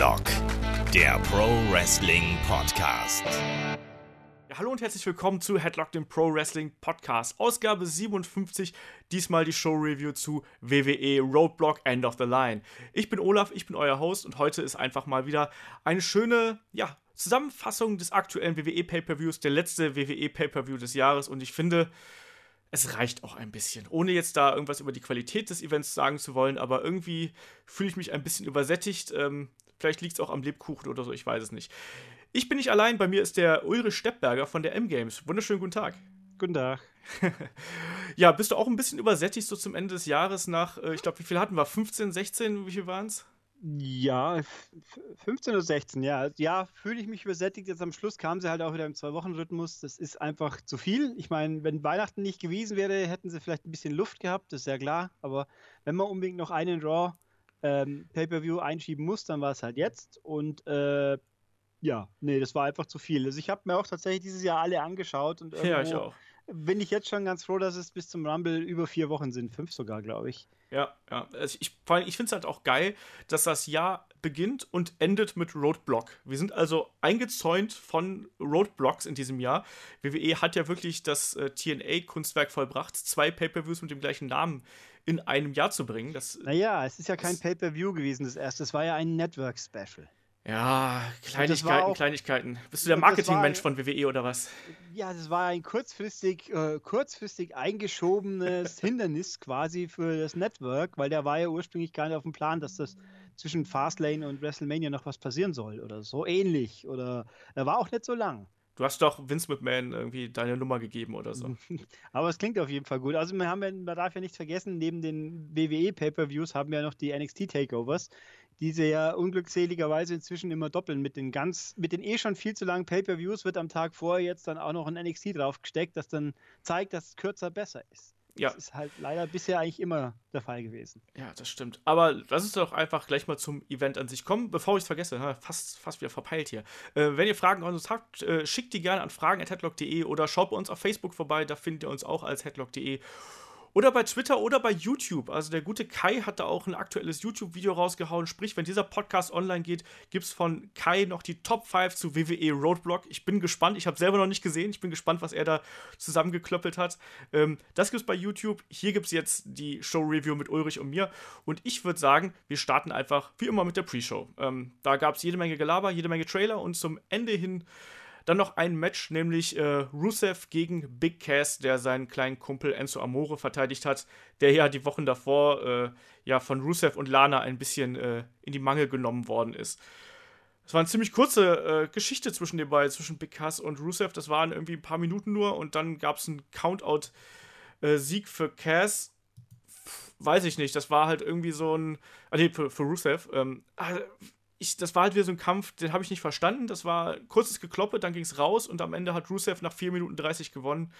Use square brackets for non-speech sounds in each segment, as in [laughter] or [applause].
Headlock, der Pro Wrestling Podcast. Ja, hallo und herzlich willkommen zu Headlock, dem Pro Wrestling Podcast. Ausgabe 57, diesmal die Show Review zu WWE Roadblock End of the Line. Ich bin Olaf, ich bin euer Host und heute ist einfach mal wieder eine schöne, ja, Zusammenfassung des aktuellen WWE Pay-Per-Views, der letzte WWE Pay-Per-View des Jahres und ich finde, es reicht auch ein bisschen. Ohne jetzt da irgendwas über die Qualität des Events sagen zu wollen, aber irgendwie fühle ich mich ein bisschen übersättigt. Ähm, vielleicht liegt es auch am Lebkuchen oder so, ich weiß es nicht. Ich bin nicht allein, bei mir ist der Ulrich Steppberger von der M-Games. Wunderschönen guten Tag. Guten Tag. [laughs] ja, bist du auch ein bisschen übersättigt so zum Ende des Jahres nach, äh, ich glaube, wie viel hatten wir? 15, 16, wie viel waren es? Ja, 15 oder 16, ja. Ja, fühle ich mich übersättigt. Jetzt am Schluss kamen sie halt auch wieder im Zwei-Wochen-Rhythmus. Das ist einfach zu viel. Ich meine, wenn Weihnachten nicht gewesen wäre, hätten sie vielleicht ein bisschen Luft gehabt, das ist ja klar. Aber wenn man unbedingt noch einen Raw ähm, Pay-Per-View einschieben muss, dann war es halt jetzt. Und äh, ja, nee, das war einfach zu viel. Also ich habe mir auch tatsächlich dieses Jahr alle angeschaut. Und ja, ich auch. Bin ich jetzt schon ganz froh, dass es bis zum Rumble über vier Wochen sind. Fünf sogar, glaube ich. Ja, ja. Also ich, ich finde es halt auch geil, dass das Jahr beginnt und endet mit Roadblock. Wir sind also eingezäunt von Roadblocks in diesem Jahr. WWE hat ja wirklich das äh, TNA-Kunstwerk vollbracht, zwei Pay-Per-Views mit dem gleichen Namen in einem Jahr zu bringen. Das, naja, es ist ja kein Pay-Per-View gewesen, das erste. Es war ja ein Network-Special. Ja, Kleinigkeiten, Kleinigkeiten. Bist du der Marketingmensch von WWE oder was? Ja, das war ein kurzfristig, äh, kurzfristig eingeschobenes [laughs] Hindernis quasi für das Network, weil der war ja ursprünglich gar nicht auf dem Plan, dass das zwischen Fastlane und WrestleMania noch was passieren soll oder so ähnlich. Oder er war auch nicht so lang. Du hast doch Vince McMahon irgendwie deine Nummer gegeben oder so. [laughs] Aber es klingt auf jeden Fall gut. Also wir haben man darf ja nicht vergessen, neben den WWE Pay-Per-Views haben wir ja noch die NXT Takeovers, die sie ja unglückseligerweise inzwischen immer doppeln. Mit den ganz, mit den eh schon viel zu langen Pay-Per-Views wird am Tag vorher jetzt dann auch noch ein NXT draufgesteckt, das dann zeigt, dass es kürzer besser ist. Ja. Das ist halt leider bisher eigentlich immer der Fall gewesen. Ja, das stimmt. Aber lass uns doch einfach gleich mal zum Event an sich kommen, bevor ich es vergesse. Fast, fast wieder verpeilt hier. Äh, wenn ihr Fragen an uns habt, äh, schickt die gerne an fragen.headlock.de oder schaut bei uns auf Facebook vorbei. Da findet ihr uns auch als headlock.de. Oder bei Twitter oder bei YouTube. Also der gute Kai hat da auch ein aktuelles YouTube-Video rausgehauen. Sprich, wenn dieser Podcast online geht, gibt es von Kai noch die Top 5 zu WWE Roadblock. Ich bin gespannt. Ich habe selber noch nicht gesehen. Ich bin gespannt, was er da zusammengeklöppelt hat. Ähm, das gibt es bei YouTube. Hier gibt es jetzt die Show-Review mit Ulrich und mir. Und ich würde sagen, wir starten einfach wie immer mit der Pre-Show. Ähm, da gab es jede Menge Gelaber, jede Menge Trailer und zum Ende hin dann noch ein Match, nämlich äh, Rusev gegen Big Cass, der seinen kleinen Kumpel Enzo Amore verteidigt hat, der ja die Wochen davor äh, ja von Rusev und Lana ein bisschen äh, in die Mangel genommen worden ist. Es war eine ziemlich kurze äh, Geschichte zwischen den beiden, zwischen Big Cass und Rusev. Das waren irgendwie ein paar Minuten nur und dann gab es einen Countout-Sieg für Cass weiß ich nicht, das war halt irgendwie so ein. Ah, nee, für, für Rusev. Ähm, ah, ich, das war halt wieder so ein Kampf, den habe ich nicht verstanden. Das war kurzes Gekloppe, dann ging es raus und am Ende hat Rusev nach 4 Minuten 30 gewonnen.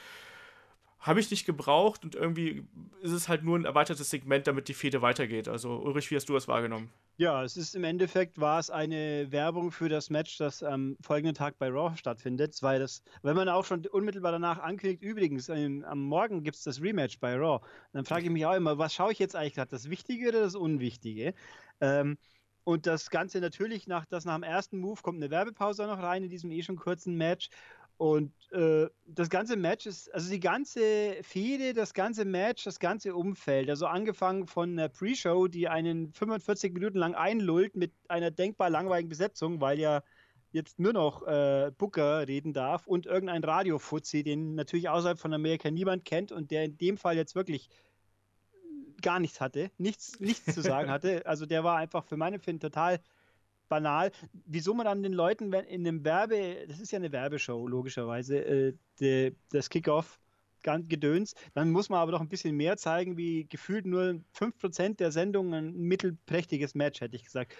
Habe ich nicht gebraucht und irgendwie ist es halt nur ein erweitertes Segment, damit die Fehde weitergeht. Also Ulrich, wie hast du das wahrgenommen? Ja, es ist im Endeffekt war es eine Werbung für das Match, das am folgenden Tag bei Raw stattfindet, weil das, wenn man auch schon unmittelbar danach ankündigt, übrigens ähm, am Morgen gibt es das Rematch bei Raw, dann frage ich mich auch immer, was schaue ich jetzt eigentlich gerade, das Wichtige oder das Unwichtige? Ähm, und das Ganze natürlich nach, das nach dem ersten Move kommt eine Werbepause noch rein in diesem eh schon kurzen Match. Und äh, das ganze Match ist, also die ganze Fehde, das ganze Match, das ganze Umfeld, also angefangen von einer Pre-Show, die einen 45 Minuten lang einlullt mit einer denkbar langweiligen Besetzung, weil ja jetzt nur noch äh, Booker reden darf und irgendein Radiofuzzi, den natürlich außerhalb von Amerika niemand kennt und der in dem Fall jetzt wirklich gar nichts hatte, nichts, nichts zu sagen [laughs] hatte. Also der war einfach für meine Finden total banal. Wieso man dann den Leuten wenn in einem Werbe, das ist ja eine Werbeshow, logischerweise, äh, de, das Kickoff gedöns, dann muss man aber doch ein bisschen mehr zeigen, wie gefühlt nur 5% der Sendung ein mittelprächtiges Match, hätte ich gesagt.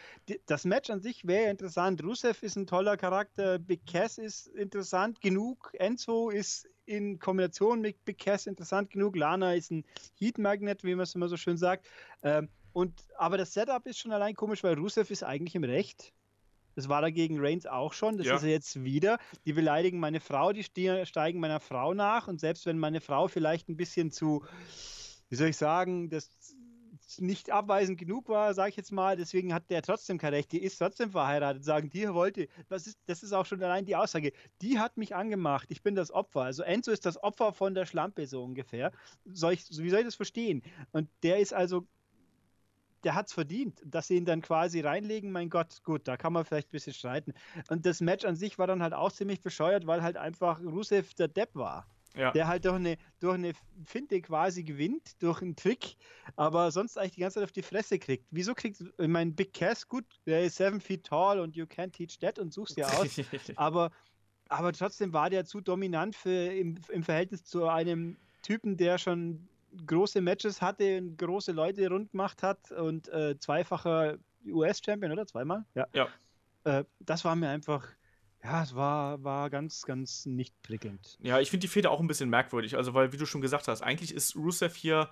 Das Match an sich wäre interessant. Rusev ist ein toller Charakter, Big Cass ist interessant genug, Enzo ist in Kombination mit Big Cass interessant genug. Lana ist ein Heat Magnet, wie man es immer so schön sagt. Ähm, und, aber das Setup ist schon allein komisch, weil Rusev ist eigentlich im Recht. Das war dagegen Reigns auch schon. Das ja. ist er jetzt wieder. Die beleidigen meine Frau, die steigen meiner Frau nach. Und selbst wenn meine Frau vielleicht ein bisschen zu, wie soll ich sagen, das nicht, abweisend genug war, sage ich jetzt mal. Deswegen hat der trotzdem kein Recht. Die ist trotzdem verheiratet. Sagen, die wollte, das ist, das ist auch schon allein die Aussage. Die hat mich angemacht. Ich bin das Opfer. Also Enzo ist das Opfer von der Schlampe so ungefähr. Soll ich, wie soll ich das verstehen? Und der ist also der hat es verdient, dass sie ihn dann quasi reinlegen. Mein Gott, gut, da kann man vielleicht ein bisschen streiten. Und das Match an sich war dann halt auch ziemlich bescheuert, weil halt einfach Rusev der Depp war. Ja. Der halt durch eine, durch eine Finte quasi gewinnt, durch einen Trick, aber sonst eigentlich die ganze Zeit auf die Fresse kriegt. Wieso kriegt, ich meine, Big Cass, gut, der ist seven feet tall und you can't teach that und suchst ja aus, [laughs] aber, aber trotzdem war der zu dominant für, im, im Verhältnis zu einem Typen, der schon große Matches hatte und große Leute rund gemacht hat und äh, zweifacher US-Champion, oder? Zweimal? Ja. ja. Äh, das war mir einfach, ja, es war, war ganz, ganz nicht prickelnd. Ja, ich finde die Feder auch ein bisschen merkwürdig. Also, weil, wie du schon gesagt hast, eigentlich ist Rusev hier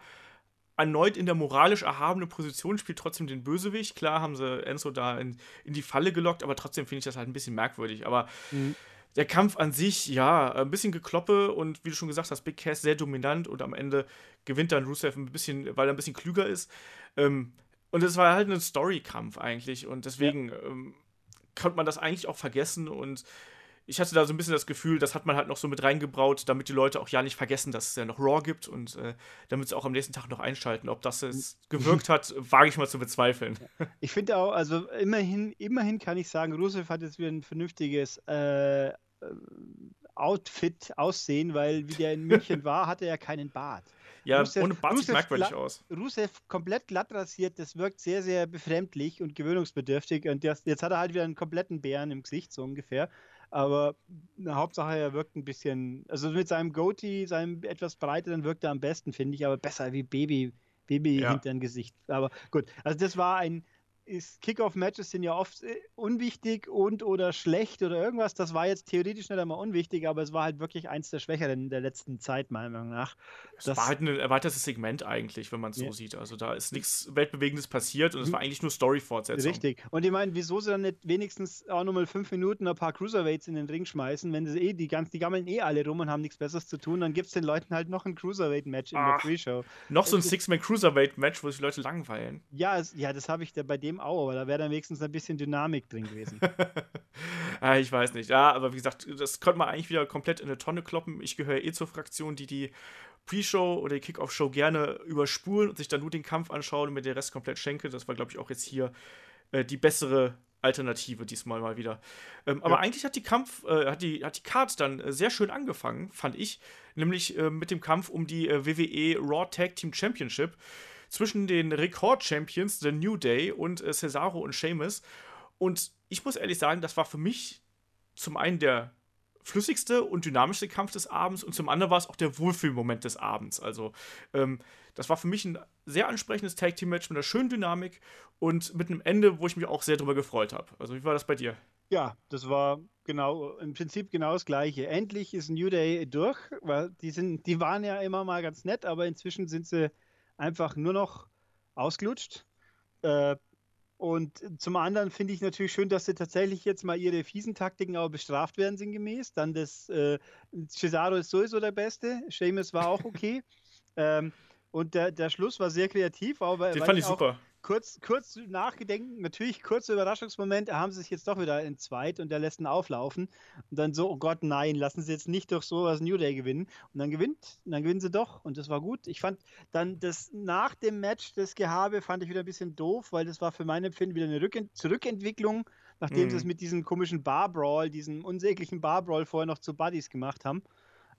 erneut in der moralisch erhabenen Position, spielt trotzdem den Bösewicht. Klar haben sie Enzo da in, in die Falle gelockt, aber trotzdem finde ich das halt ein bisschen merkwürdig. Aber mhm der Kampf an sich, ja, ein bisschen gekloppe und wie du schon gesagt hast, Big Cass sehr dominant und am Ende gewinnt dann Rusev ein bisschen, weil er ein bisschen klüger ist. Ähm, und es war halt ein Story-Kampf eigentlich und deswegen ja. ähm, konnte man das eigentlich auch vergessen und ich hatte da so ein bisschen das Gefühl, das hat man halt noch so mit reingebraut, damit die Leute auch ja nicht vergessen, dass es ja noch Raw gibt und äh, damit sie auch am nächsten Tag noch einschalten. Ob das es [laughs] gewirkt hat, wage ich mal zu bezweifeln. Ich finde auch, also immerhin, immerhin kann ich sagen, Rusev hat jetzt wieder ein vernünftiges äh, Outfit aussehen, weil wie der in München war, hatte er keinen Bart. Ja, Rusev, ohne Bart sieht merkwürdig aus. Rusev komplett glatt rasiert, das wirkt sehr, sehr befremdlich und gewöhnungsbedürftig. Und das, jetzt hat er halt wieder einen kompletten Bären im Gesicht, so ungefähr. Aber na, Hauptsache, er wirkt ein bisschen, also mit seinem Goatee, seinem etwas breiteren, wirkt er am besten, finde ich, aber besser wie Baby, Baby ja. hinter dem Gesicht. Aber gut, also das war ein, Kickoff-Matches sind ja oft äh, unwichtig und oder schlecht oder irgendwas. Das war jetzt theoretisch nicht einmal unwichtig, aber es war halt wirklich eins der Schwächeren der letzten Zeit, meiner Meinung nach. Es das war halt ein erweitertes Segment eigentlich, wenn man es so ja. sieht. Also da ist nichts Weltbewegendes passiert und es mhm. war eigentlich nur Story-Fortsetzung. Richtig. Und ich meine, wieso sie dann nicht wenigstens auch nochmal fünf Minuten ein paar Cruiserweights in den Ring schmeißen, wenn sie eh, die ganz, die gammeln eh alle rum und haben nichts Besseres zu tun, dann gibt es den Leuten halt noch ein Cruiserweight-Match in der Pre-Show. Noch so ein Six-Man-Cruiserweight-Match, wo sich Leute langweilen. Ja, es, ja das habe ich da bei dem auch, aber da wäre dann wenigstens ein bisschen Dynamik drin gewesen. ja, [laughs] ich weiß nicht. Ja, aber wie gesagt, das könnte man eigentlich wieder komplett in eine Tonne kloppen. Ich gehöre eh zur Fraktion, die die Pre-Show oder die Kickoff-Show gerne überspulen und sich dann nur den Kampf anschauen und mir den Rest komplett schenke. Das war, glaube ich, auch jetzt hier äh, die bessere Alternative diesmal mal wieder. Ähm, ja. Aber eigentlich hat die Kampf, äh, hat die, hat die Card dann äh, sehr schön angefangen, fand ich. Nämlich äh, mit dem Kampf um die äh, WWE Raw Tag Team Championship zwischen den Rekord-Champions, The New Day und äh, Cesaro und Sheamus. Und ich muss ehrlich sagen, das war für mich zum einen der flüssigste und dynamischste Kampf des Abends und zum anderen war es auch der Wohlfühlmoment des Abends. Also, ähm, das war für mich ein sehr ansprechendes Tag Team Match mit einer schönen Dynamik und mit einem Ende, wo ich mich auch sehr drüber gefreut habe. Also, wie war das bei dir? Ja, das war genau im Prinzip genau das Gleiche. Endlich ist New Day durch, weil die sind, die waren ja immer mal ganz nett, aber inzwischen sind sie einfach nur noch ausgelutscht. Äh, und zum anderen finde ich natürlich schön, dass sie tatsächlich jetzt mal ihre fiesen Taktiken auch bestraft werden, sinngemäß. Dann das äh, Cesaro ist sowieso der Beste, Seamus war auch okay. [laughs] ähm, und der, der Schluss war sehr kreativ. Aber, Den fand ich super kurz, kurz nachgedenken, natürlich kurzer Überraschungsmoment, haben sie sich jetzt doch wieder entzweit und der lässt ihn auflaufen. Und dann so, oh Gott, nein, lassen sie jetzt nicht durch sowas New Day gewinnen. Und dann gewinnt, und dann gewinnen sie doch. Und das war gut. Ich fand dann das nach dem Match, das Gehabe, fand ich wieder ein bisschen doof, weil das war für mein Empfinden wieder eine Rückent Zurückentwicklung, nachdem mhm. sie es mit diesem komischen Bar Brawl, diesem unsäglichen Bar Brawl vorher noch zu Buddies gemacht haben.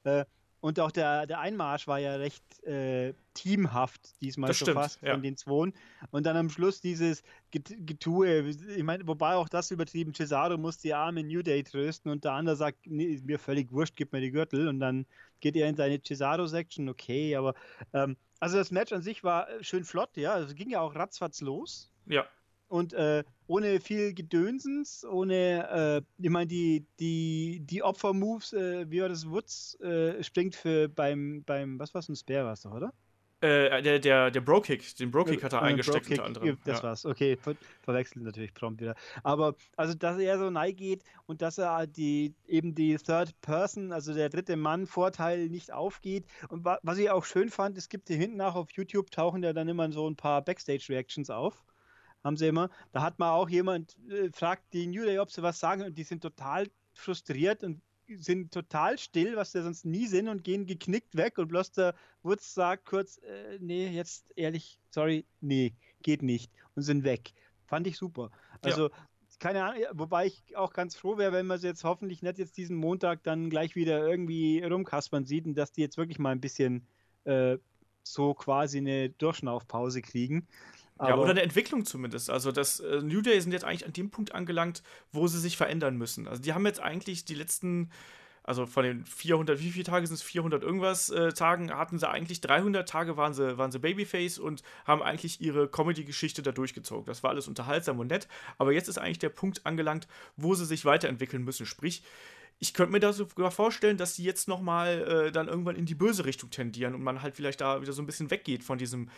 Äh, und auch der, der Einmarsch war ja recht äh, teamhaft diesmal das so stimmt, fast ja. von den Zweien. Und dann am Schluss dieses Getue, ich meine, wobei auch das übertrieben, Cesaro muss die arme New Day trösten und der andere sagt, nee, mir völlig wurscht, gib mir die Gürtel und dann geht er in seine Cesaro-Section, okay, aber ähm, also das Match an sich war schön flott, ja, also ging ja auch ratzfatz los. Ja. Und äh, ohne viel Gedönsens, ohne, äh, ich meine, die, die, die Opfer-Moves, äh, wie war das, Woods äh, springt für beim, beim, was war es, ein Spare war es doch, oder? Äh, der, der, der Bro-Kick, den Bro-Kick hat er eingesteckt unter anderem. Das ja. war's, okay, ver verwechselt natürlich prompt wieder. Aber, also, dass er so nahe geht und dass er die, eben die Third Person, also der dritte Mann-Vorteil nicht aufgeht. Und wa was ich auch schön fand, es gibt hier hinten nach auf YouTube, tauchen ja dann immer so ein paar Backstage-Reactions auf. Haben sie immer. Da hat man auch jemand, äh, fragt die New Day, ob sie was sagen und die sind total frustriert und sind total still, was der sonst nie sind und gehen geknickt weg und bloß der Wutz sagt kurz, äh, nee, jetzt ehrlich, sorry, nee, geht nicht und sind weg. Fand ich super. Also, ja. keine Ahnung, wobei ich auch ganz froh wäre, wenn man sie jetzt hoffentlich nicht jetzt diesen Montag dann gleich wieder irgendwie rumkaspern sieht und dass die jetzt wirklich mal ein bisschen äh, so quasi eine Durchschnaufpause kriegen. Aber ja, oder eine Entwicklung zumindest. Also das äh, New Day sind jetzt eigentlich an dem Punkt angelangt, wo sie sich verändern müssen. Also die haben jetzt eigentlich die letzten, also von den 400, wie viele Tage sind es? 400 irgendwas äh, Tagen hatten sie eigentlich 300 Tage waren sie, waren sie Babyface und haben eigentlich ihre Comedy-Geschichte da durchgezogen. Das war alles unterhaltsam und nett. Aber jetzt ist eigentlich der Punkt angelangt, wo sie sich weiterentwickeln müssen. Sprich, ich könnte mir da sogar vorstellen, dass sie jetzt nochmal äh, dann irgendwann in die böse Richtung tendieren und man halt vielleicht da wieder so ein bisschen weggeht von diesem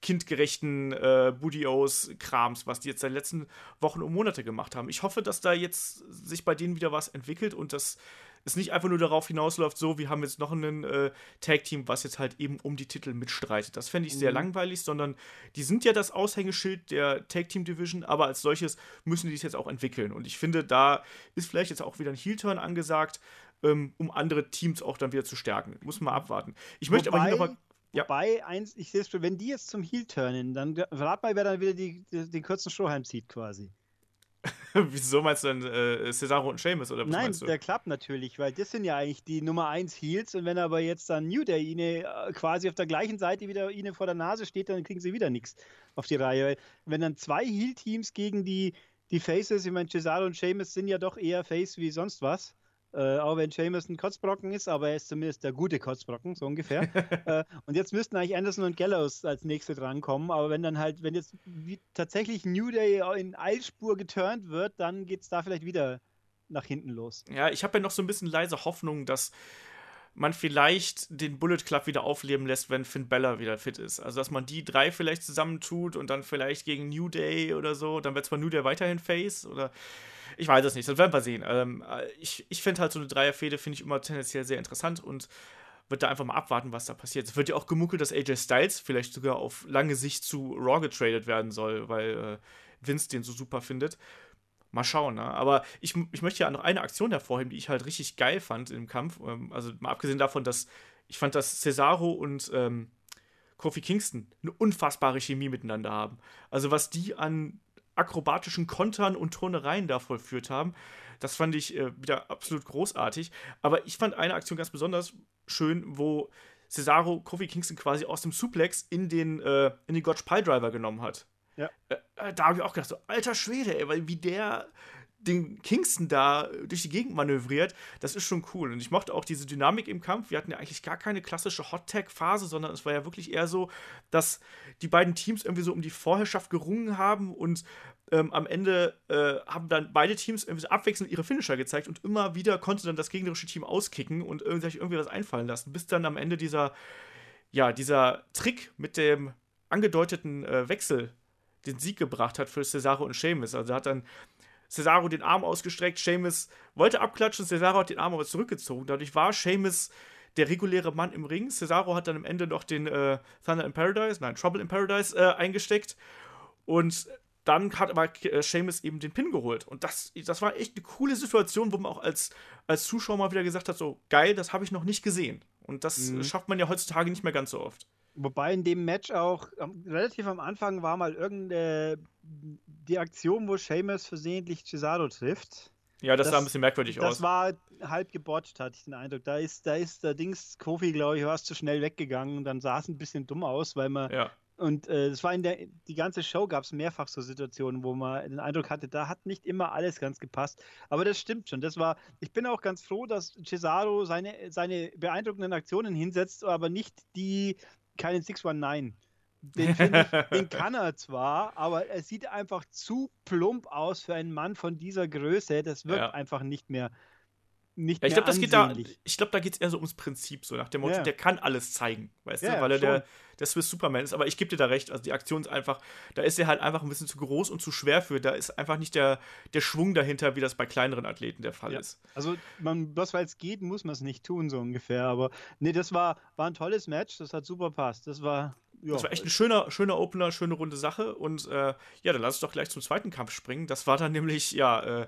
kindgerechten äh, Budios-Krams, was die jetzt seit den letzten Wochen und Monate gemacht haben. Ich hoffe, dass da jetzt sich bei denen wieder was entwickelt und dass es nicht einfach nur darauf hinausläuft, so, wir haben jetzt noch ein äh, Tag-Team, was jetzt halt eben um die Titel mitstreitet. Das fände ich mhm. sehr langweilig, sondern die sind ja das Aushängeschild der Tag-Team-Division, aber als solches müssen die es jetzt auch entwickeln. Und ich finde, da ist vielleicht jetzt auch wieder ein Heel-Turn angesagt, ähm, um andere Teams auch dann wieder zu stärken. Muss man mal abwarten. Ich möchte Wobei, aber hier nochmal ja. Wobei, eins, ich sehe es schon, wenn die jetzt zum Heel turnen, dann rat mal, wer dann wieder die, die, den kurzen Strohhalm zieht quasi. [laughs] Wieso meinst du denn äh, Cesaro und Seamus oder was Nein, der klappt natürlich, weil das sind ja eigentlich die Nummer 1 Heels und wenn aber jetzt dann New Day ihnen äh, quasi auf der gleichen Seite wieder ihnen vor der Nase steht, dann kriegen sie wieder nichts auf die Reihe. Wenn dann zwei Heel-Teams gegen die, die Faces, ich meine, Cesaro und Seamus sind ja doch eher Face wie sonst was, äh, auch wenn Jameson Kotzbrocken ist, aber er ist zumindest der gute Kotzbrocken, so ungefähr. [laughs] äh, und jetzt müssten eigentlich Anderson und Gallows als nächste drankommen, aber wenn dann halt, wenn jetzt tatsächlich New Day in Eilspur geturnt wird, dann geht es da vielleicht wieder nach hinten los. Ja, ich habe ja noch so ein bisschen leise Hoffnung, dass man vielleicht den Bullet Club wieder aufleben lässt, wenn Finn Bella wieder fit ist. Also, dass man die drei vielleicht zusammentut und dann vielleicht gegen New Day oder so. Dann wird zwar New Day weiterhin Face oder ich weiß es nicht, das werden wir sehen. Ähm, äh, ich ich finde halt so eine Dreierfehde, finde ich immer tendenziell sehr interessant und wird da einfach mal abwarten, was da passiert. Es wird ja auch gemunkelt, dass AJ Styles vielleicht sogar auf lange Sicht zu Raw getradet werden soll, weil äh, Vince den so super findet. Mal schauen, ne? Aber ich, ich möchte ja noch eine Aktion hervorheben, die ich halt richtig geil fand im Kampf. Ähm, also mal abgesehen davon, dass ich fand, dass Cesaro und ähm, Kofi Kingston eine unfassbare Chemie miteinander haben. Also was die an akrobatischen Kontern und Turnereien da vollführt haben. Das fand ich äh, wieder absolut großartig. Aber ich fand eine Aktion ganz besonders schön, wo Cesaro Kofi Kingston quasi aus dem Suplex in den, äh, in den Gotch Pile Driver genommen hat. Ja. Äh, äh da habe ich auch gedacht, so, alter Schwede, ey, weil wie der den Kingston da durch die Gegend manövriert, das ist schon cool. Und ich mochte auch diese Dynamik im Kampf. Wir hatten ja eigentlich gar keine klassische Hot-Tag-Phase, sondern es war ja wirklich eher so, dass die beiden Teams irgendwie so um die Vorherrschaft gerungen haben und ähm, am Ende äh, haben dann beide Teams irgendwie so abwechselnd ihre Finisher gezeigt und immer wieder konnte dann das gegnerische Team auskicken und sich irgendwie was einfallen lassen, bis dann am Ende dieser, ja, dieser Trick mit dem angedeuteten äh, Wechsel den Sieg gebracht hat für Cesaro und Sheamus. Also hat dann Cesaro den Arm ausgestreckt, Seamus wollte abklatschen, Cesaro hat den Arm aber zurückgezogen. Dadurch war Seamus der reguläre Mann im Ring. Cesaro hat dann am Ende noch den äh, Thunder in Paradise, nein, Trouble in Paradise äh, eingesteckt. Und dann hat aber äh, Seamus eben den Pin geholt. Und das, das war echt eine coole Situation, wo man auch als, als Zuschauer mal wieder gesagt hat: so geil, das habe ich noch nicht gesehen. Und das mhm. schafft man ja heutzutage nicht mehr ganz so oft. Wobei in dem Match auch ähm, relativ am Anfang war mal irgendeine die Aktion, wo Seamus versehentlich Cesaro trifft. Ja, das, das, sah ein bisschen merkwürdig das aus. Das war halb gebotcht, hatte ich den Eindruck. Da ist, da ist der Dings Kofi, glaube ich, war zu schnell weggegangen und dann sah es ein bisschen dumm aus, weil man. Ja. Und äh, das war in der die ganze Show gab es mehrfach so Situationen, wo man den Eindruck hatte, da hat nicht immer alles ganz gepasst. Aber das stimmt schon. Das war. Ich bin auch ganz froh, dass Cesaro seine, seine beeindruckenden Aktionen hinsetzt, aber nicht die keinen 619. Den, ich, [laughs] den kann er zwar, aber er sieht einfach zu plump aus für einen Mann von dieser Größe. Das wirkt ja. einfach nicht mehr nicht Ja, ich glaube, das geht da, ich glaube, da geht es eher so ums Prinzip, so nach dem Motto, Ja. der kann alles zeigen, weißt Ja, du, weil er der, der Swiss Superman ist. Aber ich gebe dir da recht, also die Aktion ist einfach, da ist er halt einfach ein bisschen zu groß und zu schwer für. Da ist einfach nicht der, der Schwung dahinter, wie das bei kleineren Athleten der Fall Ja. ist. Also, man, bloß weil es geht, muss man es nicht tun, so ungefähr. Aber nee, das war, war ein tolles Match, das hat super passt. Das war, ja. Das war echt ein schöner, schöner Opener, schöne runde Sache. Und äh, ja, dann lass uns doch gleich zum zweiten Kampf springen. Das war dann nämlich, ja, äh,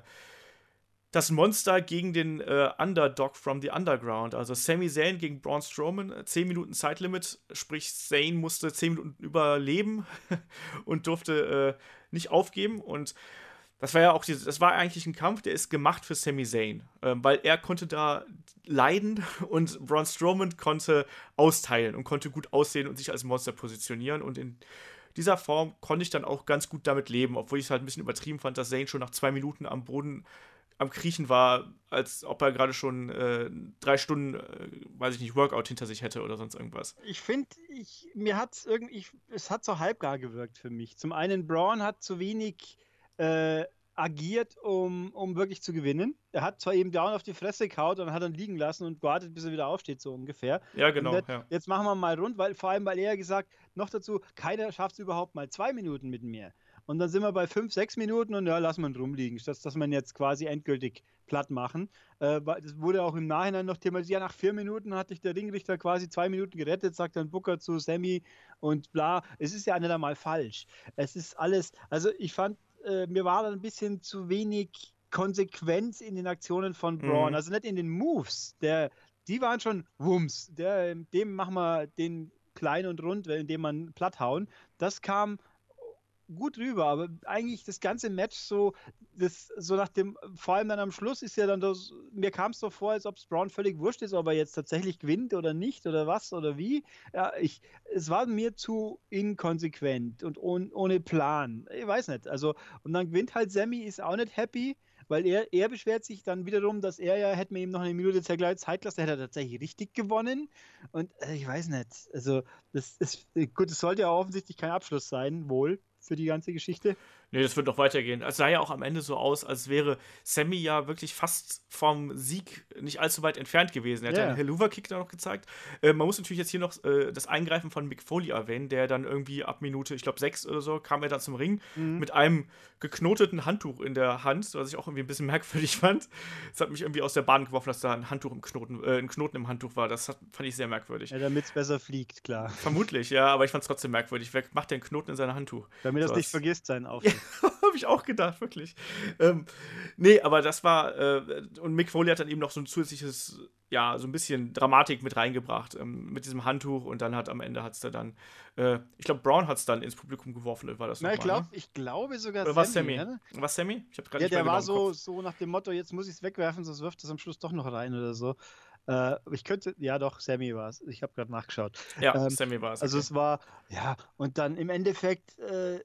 das Monster gegen den äh, Underdog from the Underground. Also Sami Zayn gegen Braun Strowman. 10 Minuten Zeitlimit, sprich Zayn musste 10 Minuten überleben [laughs] und durfte äh, nicht aufgeben. Und das war ja auch, dieses, das war eigentlich ein Kampf, der ist gemacht für Sami Zayn, ähm, weil er konnte da leiden [laughs] und Braun Strowman konnte austeilen und konnte gut aussehen und sich als Monster positionieren und in dieser Form konnte ich dann auch ganz gut damit leben, obwohl ich es halt ein bisschen übertrieben fand, dass Zayn schon nach zwei Minuten am Boden am Kriechen war, als ob er gerade schon äh, drei Stunden, äh, weiß ich nicht, Workout hinter sich hätte oder sonst irgendwas. Ich finde, ich, mir hat es irgendwie, ich- es hat so halbgar gewirkt für mich. Zum einen, Braun hat zu wenig äh, agiert, um, um wirklich zu gewinnen. Er hat zwar eben down auf die Fresse kaut und hat dann liegen lassen und gewartet, bis er wieder aufsteht, so ungefähr. Ja, genau. Jetzt, Ja. jetzt machen wir mal rund, weil vor allem, weil er gesagt, noch dazu, keiner schafft es überhaupt mal zwei Minuten mit mir. Und dann sind wir bei fünf, sechs Minuten und ja, lassen wir ihn rumliegen, statt dass man jetzt quasi endgültig platt machen. Äh, das wurde auch im Nachhinein noch thematisiert. Ja, nach vier Minuten hat dich der Ringrichter quasi zwei Minuten gerettet, sagt dann Booker zu Sammy und bla. Es ist ja nicht einmal falsch. Es ist alles, also ich fand, äh, mir war dann ein bisschen zu wenig Konsequenz in den Aktionen von Braun. Mhm. Also nicht in den Moves. Der, die waren schon Wumms. Der, dem machen wir den klein und rund, indem man platt hauen. Das kam gut rüber, aber eigentlich das ganze Match so, das, so nach dem, vor allem dann am Schluss ist ja dann das, mir kam es so vor, als ob es Braun völlig wurscht ist, ob er jetzt tatsächlich gewinnt oder nicht oder was oder wie. Ja, ich, es war mir zu inkonsequent und ohn, ohne Plan. Ich weiß nicht. Also, und dann gewinnt halt Sammy, ist auch nicht happy. Weil er, er beschwert sich dann wiederum, dass er ja, hätte man ihm noch eine Minute Zeit Zeit lassen, hätte er tatsächlich richtig gewonnen. Und äh, ich weiß nicht. Also, das ist gut, es sollte ja offensichtlich kein Abschluss sein, wohl, für die ganze Geschichte. Nee, das wird noch weitergehen. Es sah ja auch am Ende so aus, als wäre Sammy ja wirklich fast vom Sieg nicht allzu weit entfernt gewesen. Er hat Ja. ja einen Helluva-Kick da noch gezeigt. Äh, man muss natürlich jetzt hier noch äh, das Eingreifen von Mick Foley erwähnen, der dann irgendwie ab Minute, ich glaube, sechs oder so, kam er dann zum Ring mit einem geknoteten Handtuch in der Hand, was ich auch irgendwie ein bisschen [laughs] merkwürdig fand. Es hat mich irgendwie aus der Bahn geworfen, dass da ein Handtuch im Knoten, äh, ein Knoten im Handtuch war. Das hat, fand ich sehr merkwürdig. Ja, damit es besser fliegt, klar. Vermutlich, ja, aber ich fand es trotzdem merkwürdig. Wer macht denn Knoten in seinem Handtuch? Damit So nicht was- vergisst, seinen Ja, [laughs] Auftritt. [laughs] habe ich auch gedacht, wirklich. Ähm, nee, aber das war, äh, und Mick Foley hat dann eben noch so ein zusätzliches, ja, so ein bisschen Dramatik mit reingebracht, ähm, mit diesem Handtuch und dann hat am Ende hat es dann, äh, ich glaube, Brown hat es dann ins Publikum geworfen, war das Na, ich, glaub, ne? ich glaube sogar Oder war Sammy? ne? Was Sammy? Ich habe gerade Ja, der war genau so, so nach dem Motto, jetzt muss ich es wegwerfen, sonst wirft es am Schluss doch noch rein oder so. Äh, ich könnte, ja doch, Sammy war es. Ich habe gerade nachgeschaut. Ja, ähm, Sammy war es. Also okay. es war, ja, und dann im Endeffekt, äh,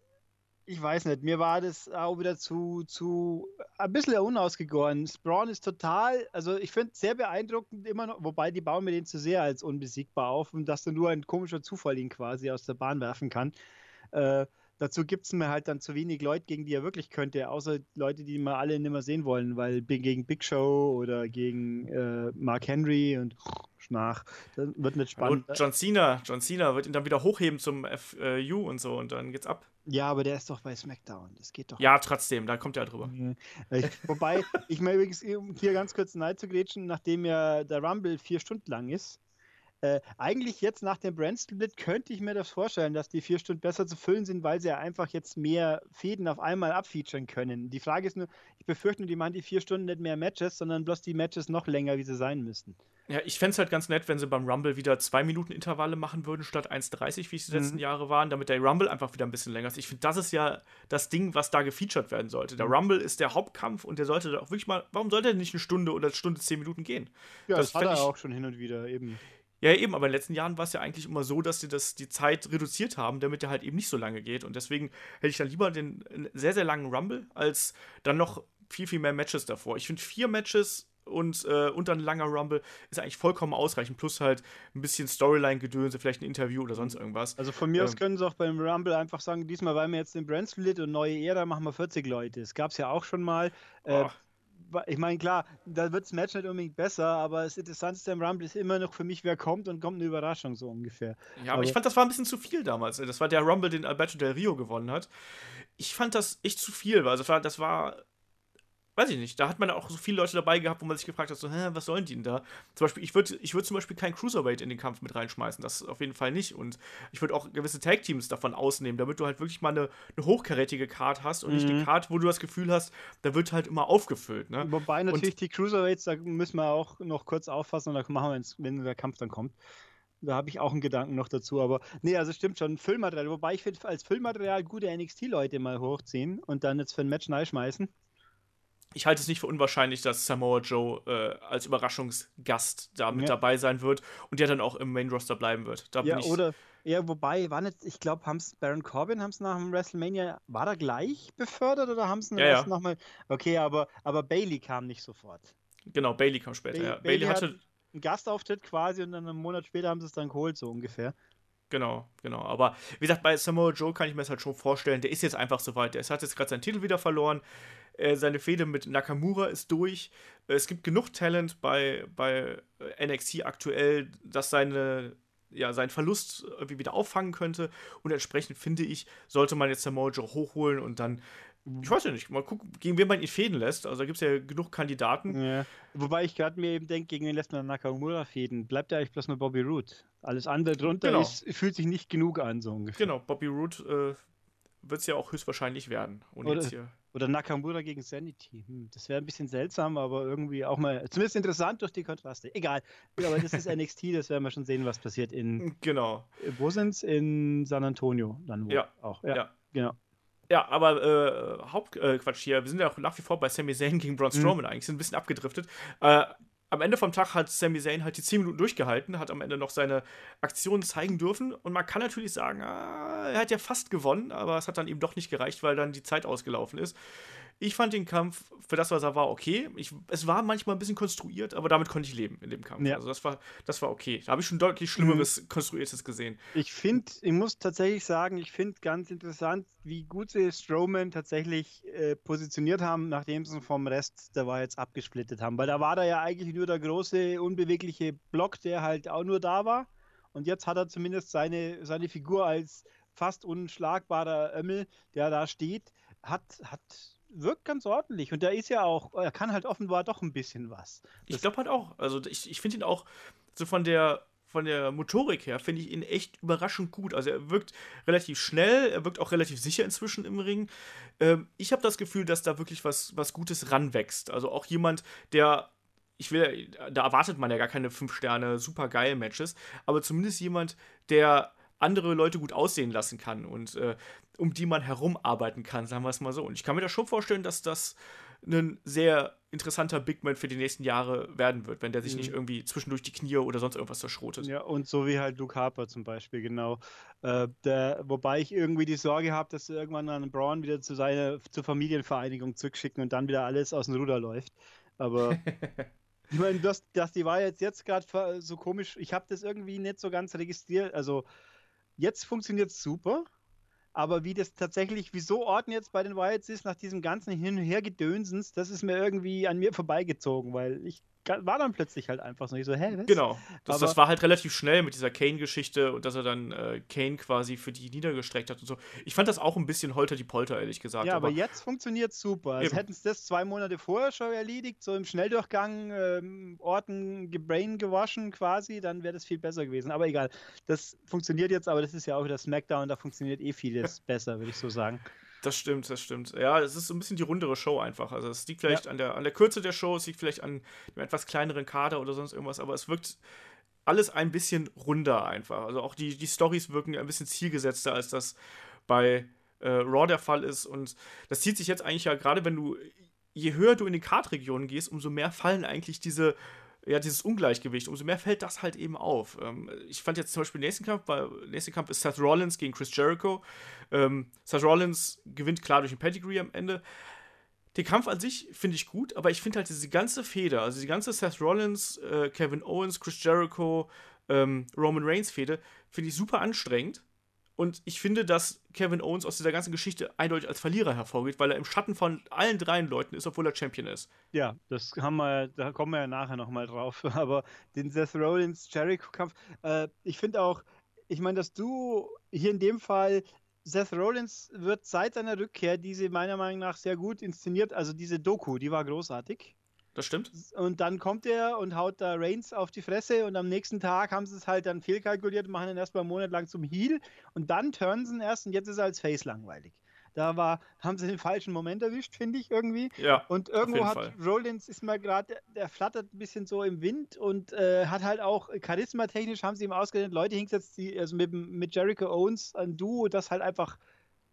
ich weiß nicht, mir war das auch wieder zu, zu, ein bisschen unausgegoren. Braun ist total, also ich finde es sehr beeindruckend immer noch, wobei die bauen mir den zu sehr als unbesiegbar auf und dass da nur ein komischer Zufall ihn quasi aus der Bahn werfen kann. Äh, dazu gibt es mir halt dann zu wenig Leute, gegen die er wirklich könnte, außer Leute, die wir alle nicht mehr sehen wollen, weil gegen Big Show oder gegen äh, Mark Henry und Schnach, das wird nicht spannend. und John Cena, John Cena wird ihn dann wieder hochheben zum FU und so und dann geht's ab. Ja, aber der ist doch bei SmackDown. Das geht doch. Ja, trotzdem, da kommt er drüber. nicht. Ich, wobei, ich mir übrigens, um hier ganz kurz nahe zu grätschen, nachdem ja der Rumble vier Stunden lang ist, äh, eigentlich jetzt nach dem Brand Split könnte ich mir das vorstellen, dass die vier Stunden besser zu füllen sind, weil sie ja einfach jetzt mehr Fäden auf einmal abfeaturen können. Die Frage ist nur, ich befürchte nur, die machen die vier Stunden nicht mehr Matches, sondern bloß die Matches noch länger, wie sie sein müssten. Ja, ich fände es halt ganz nett, wenn sie beim Rumble wieder zwei Minuten Intervalle machen würden, statt 1,30, wie es die Mhm. letzten Jahre waren, damit der Rumble einfach wieder ein bisschen länger ist. Ich finde, das ist ja das Ding, was da gefeatured werden sollte. Mhm. Der Rumble ist der Hauptkampf und der sollte da auch wirklich mal, warum sollte der nicht eine Stunde oder eine Stunde zehn Minuten gehen? Ja, Das das, hat er ich- auch schon hin und wieder eben. Ja, eben, aber in den letzten Jahren war es ja eigentlich immer so, dass sie das, die Zeit reduziert haben, damit der halt eben nicht so lange geht. Und deswegen hätte ich dann lieber den einen sehr, sehr langen Rumble, als dann noch viel, viel mehr Matches davor. Ich finde vier Matches und, äh, und dann ein langer Rumble ist eigentlich vollkommen ausreichend. Plus halt ein bisschen Storyline-Gedönse, vielleicht ein Interview oder sonst irgendwas. Also von mir aus Ähm. können sie auch beim Rumble einfach sagen, diesmal weil wir jetzt den Brand Split und neue Ära machen wir 40 Leute. Das gab es ja auch schon mal. Äh, Oh. Ich meine, klar, da wird das Match nicht unbedingt besser, aber das Interessanteste im Rumble ist immer noch für mich, wer kommt und kommt eine Überraschung, so ungefähr. Ja, aber, aber ich fand, das war ein bisschen zu viel damals. Das war der Rumble, den Alberto Del Rio gewonnen hat. Ich fand das echt zu viel, weil war, das war weiß ich nicht, da hat man auch so viele Leute dabei gehabt, wo man sich gefragt hat, so, hä, was sollen die denn da? Zum Beispiel, ich würde ich würd zum Beispiel kein Cruiserweight in den Kampf mit reinschmeißen, das auf jeden Fall nicht. Und ich würde auch gewisse Tag-Teams davon ausnehmen, damit du halt wirklich mal eine, eine hochkarätige Card hast und mhm. nicht eine. Card, wo du das Gefühl hast, da wird halt immer aufgefüllt. Ne? Wobei natürlich und, die Cruiserweights, da müssen wir auch noch kurz auffassen und da machen wir, wenn der Kampf dann kommt. Da habe ich auch einen Gedanken noch dazu, aber nee, also stimmt schon, Füllmaterial. Wobei ich finde, als Füllmaterial gute NXT-Leute mal hochziehen und dann jetzt für ein Match schmeißen ich halte es nicht für unwahrscheinlich, dass Samoa Joe äh, als Überraschungsgast da mit ja. dabei sein wird und der dann auch im Main Roster bleiben wird. Da ja, oder ja, wobei, war nicht, ich glaube, haben es Baron Corbin haben es nach dem WrestleMania, war da gleich befördert oder haben sie ja, ja. nochmal? Okay, aber, aber Bailey kam nicht sofort. Genau, Bailey kam später, ba ja. Bailey, Bailey hatte einen Gastauftritt quasi und dann einen Monat später haben sie es dann geholt, so ungefähr. Genau, genau. Aber wie gesagt, bei Samoa Joe kann ich mir das halt schon vorstellen, der ist jetzt einfach so weit. Der hat jetzt gerade seinen Titel wieder verloren. Äh, seine Fehde mit Nakamura ist durch. Äh, es gibt genug Talent bei, bei NXT aktuell, dass seine ja, seinen Verlust irgendwie wieder auffangen könnte. Und entsprechend finde ich, sollte man jetzt Samoa Joe hochholen und dann ich weiß ja nicht, mal gucken, gegen wen man ihn fäden lässt. Also da gibt es ja genug Kandidaten. Ja. Wobei ich gerade mir eben denke, gegen wen lässt man Nakamura fäden? Bleibt ja eigentlich bloß nur Bobby Roode. Alles andere drunter genau. ist, fühlt sich nicht genug an, so ungefähr. Genau, Bobby Roode äh, wird es ja auch höchstwahrscheinlich werden. Und oder, oder Nakamura gegen Sanity. Hm, das wäre ein bisschen seltsam, aber irgendwie auch mal, zumindest interessant durch die Kontraste. Egal. Aber das ist [laughs] NXT, das werden wir schon sehen, was passiert in. Genau. Wo sind es? In San Antonio dann wohl ja. auch. Ja, ja. genau. Ja, aber äh, Hauptquatsch äh, hier, wir sind ja auch nach wie vor bei Sami Zayn gegen Braun mhm. Strowman mhm. eigentlich, sind ein bisschen abgedriftet. Äh, am Ende vom Tag hat Sami Zayn halt die 10 Minuten durchgehalten, hat am Ende noch seine Aktionen zeigen dürfen und man kann natürlich sagen, ah, er hat ja fast gewonnen, aber es hat dann eben doch nicht gereicht, weil dann die Zeit ausgelaufen ist. Ich fand den Kampf, für das, was er war, okay. Ich, es war manchmal ein bisschen konstruiert, aber damit konnte ich leben in dem Kampf. Ja. Also das war, das war okay. Da habe ich schon deutlich Schlimmeres mhm. Konstruiertes gesehen. Ich finde, ich muss tatsächlich sagen, ich finde ganz interessant, wie gut sie Strowman tatsächlich äh, positioniert haben, nachdem sie vom Rest der war jetzt abgesplittet haben. Weil da war da ja eigentlich nur der große, unbewegliche Block, der halt auch nur da war. Und jetzt hat er zumindest seine, seine Figur als fast unschlagbarer Ömmel, der da steht, hat, hat wirkt ganz ordentlich und der ist ja auch, er kann halt offenbar doch ein bisschen was. Das ich glaube halt auch. Also ich, ich finde ihn auch so von der von der Motorik her finde ich ihn echt überraschend gut. Also er wirkt relativ schnell, er wirkt auch relativ sicher inzwischen im Ring. Ähm, ich habe das Gefühl, dass da wirklich was, was Gutes ranwächst. Also auch jemand, der ich will, da erwartet man ja gar keine 5 Sterne super geil Matches, aber zumindest jemand, der andere Leute gut aussehen lassen kann und äh, um die man herumarbeiten kann, sagen wir es mal so. Und ich kann mir da schon vorstellen, dass das ein sehr interessanter Big Man für die nächsten Jahre werden wird, wenn der sich mhm. nicht irgendwie zwischendurch die Knie oder sonst irgendwas zerschrotet. Ja, und so wie halt Luke Harper zum Beispiel, genau. Äh, der, wobei ich irgendwie die Sorge habe, dass irgendwann einen Braun wieder zu seiner zur Familienvereinigung zurückschicken und dann wieder alles aus dem Ruder läuft. Aber [laughs] ich meine, das, das die war jetzt, jetzt gerade so komisch. Ich habe das irgendwie nicht so ganz registriert. Also Jetzt funktioniert es super, aber wie das tatsächlich, wieso Orten jetzt bei den Wilds ist, nach diesem ganzen Hin- und Her-Gedönsens, das ist mir irgendwie an mir vorbeigezogen, weil ich war dann plötzlich halt einfach so. Ich so, hä, was? Genau. Das, das war halt relativ schnell mit dieser Kane-Geschichte und dass er dann äh, Kane quasi für die niedergestreckt hat und so. Ich fand das auch ein bisschen holter die Polter, ehrlich gesagt. Ja, aber, aber jetzt funktioniert super. Also hätten es das zwei Monate vorher schon erledigt, so im Schnelldurchgang, ähm, Orten gebrain gewaschen quasi, dann wäre das viel besser gewesen. Aber egal. Das funktioniert jetzt, aber das ist ja auch wieder Smackdown, da funktioniert eh vieles [laughs] besser, würde ich so sagen. Das stimmt, das stimmt. Ja, es ist so ein bisschen die rundere Show einfach. Also es liegt vielleicht ja. an, der, an der Kürze der Show, es liegt vielleicht an dem etwas kleineren Kader oder sonst irgendwas, aber es wirkt alles ein bisschen runder einfach. Also auch die, die Stories wirken ein bisschen zielgesetzter, als das bei äh, Raw der Fall ist. Und das zieht sich jetzt eigentlich ja gerade, wenn du, je höher du in die Kartregionen gehst, umso mehr fallen eigentlich diese ja, dieses Ungleichgewicht, umso mehr fällt das halt eben auf. Ähm, ich fand jetzt zum Beispiel den nächsten Kampf, weil nächster Kampf ist Seth Rollins gegen Chris Jericho. Ähm, Seth Rollins gewinnt klar durch ein Pedigree am Ende. Den Kampf an sich finde ich gut, aber ich finde halt diese ganze Feder, also die ganze Seth Rollins, äh, Kevin Owens, Chris Jericho, ähm, Roman Reigns Fehde, finde ich super anstrengend. Und ich finde, dass Kevin Owens aus dieser ganzen Geschichte eindeutig als Verlierer hervorgeht, weil er im Schatten von allen drei Leuten ist, obwohl er Champion ist. Ja, das haben wir, da kommen wir ja nachher nochmal drauf. [laughs] Aber den Seth Rollins Jericho-Kampf, äh, ich finde auch, ich meine, dass du hier in dem Fall Seth Rollins wird seit seiner Rückkehr diese meiner Meinung nach sehr gut inszeniert, also diese Doku, die war großartig. Das stimmt. Und dann kommt er und haut da Reigns auf die Fresse und am nächsten Tag haben sie es halt dann fehlkalkuliert und machen ihn erstmal einen Monat lang zum Heel und dann turnen sie ihn erst und jetzt ist er als Face langweilig. Da war, haben sie den falschen Moment erwischt, finde ich irgendwie. Ja. Und irgendwo hat Fall. Rollins ist mal gerade, der flattert ein bisschen so im Wind und äh, hat halt auch charismatechnisch haben sie ihm ausgedacht, Leute hingesetzt, die, also mit, mit Jericho Owens ein Duo, das halt einfach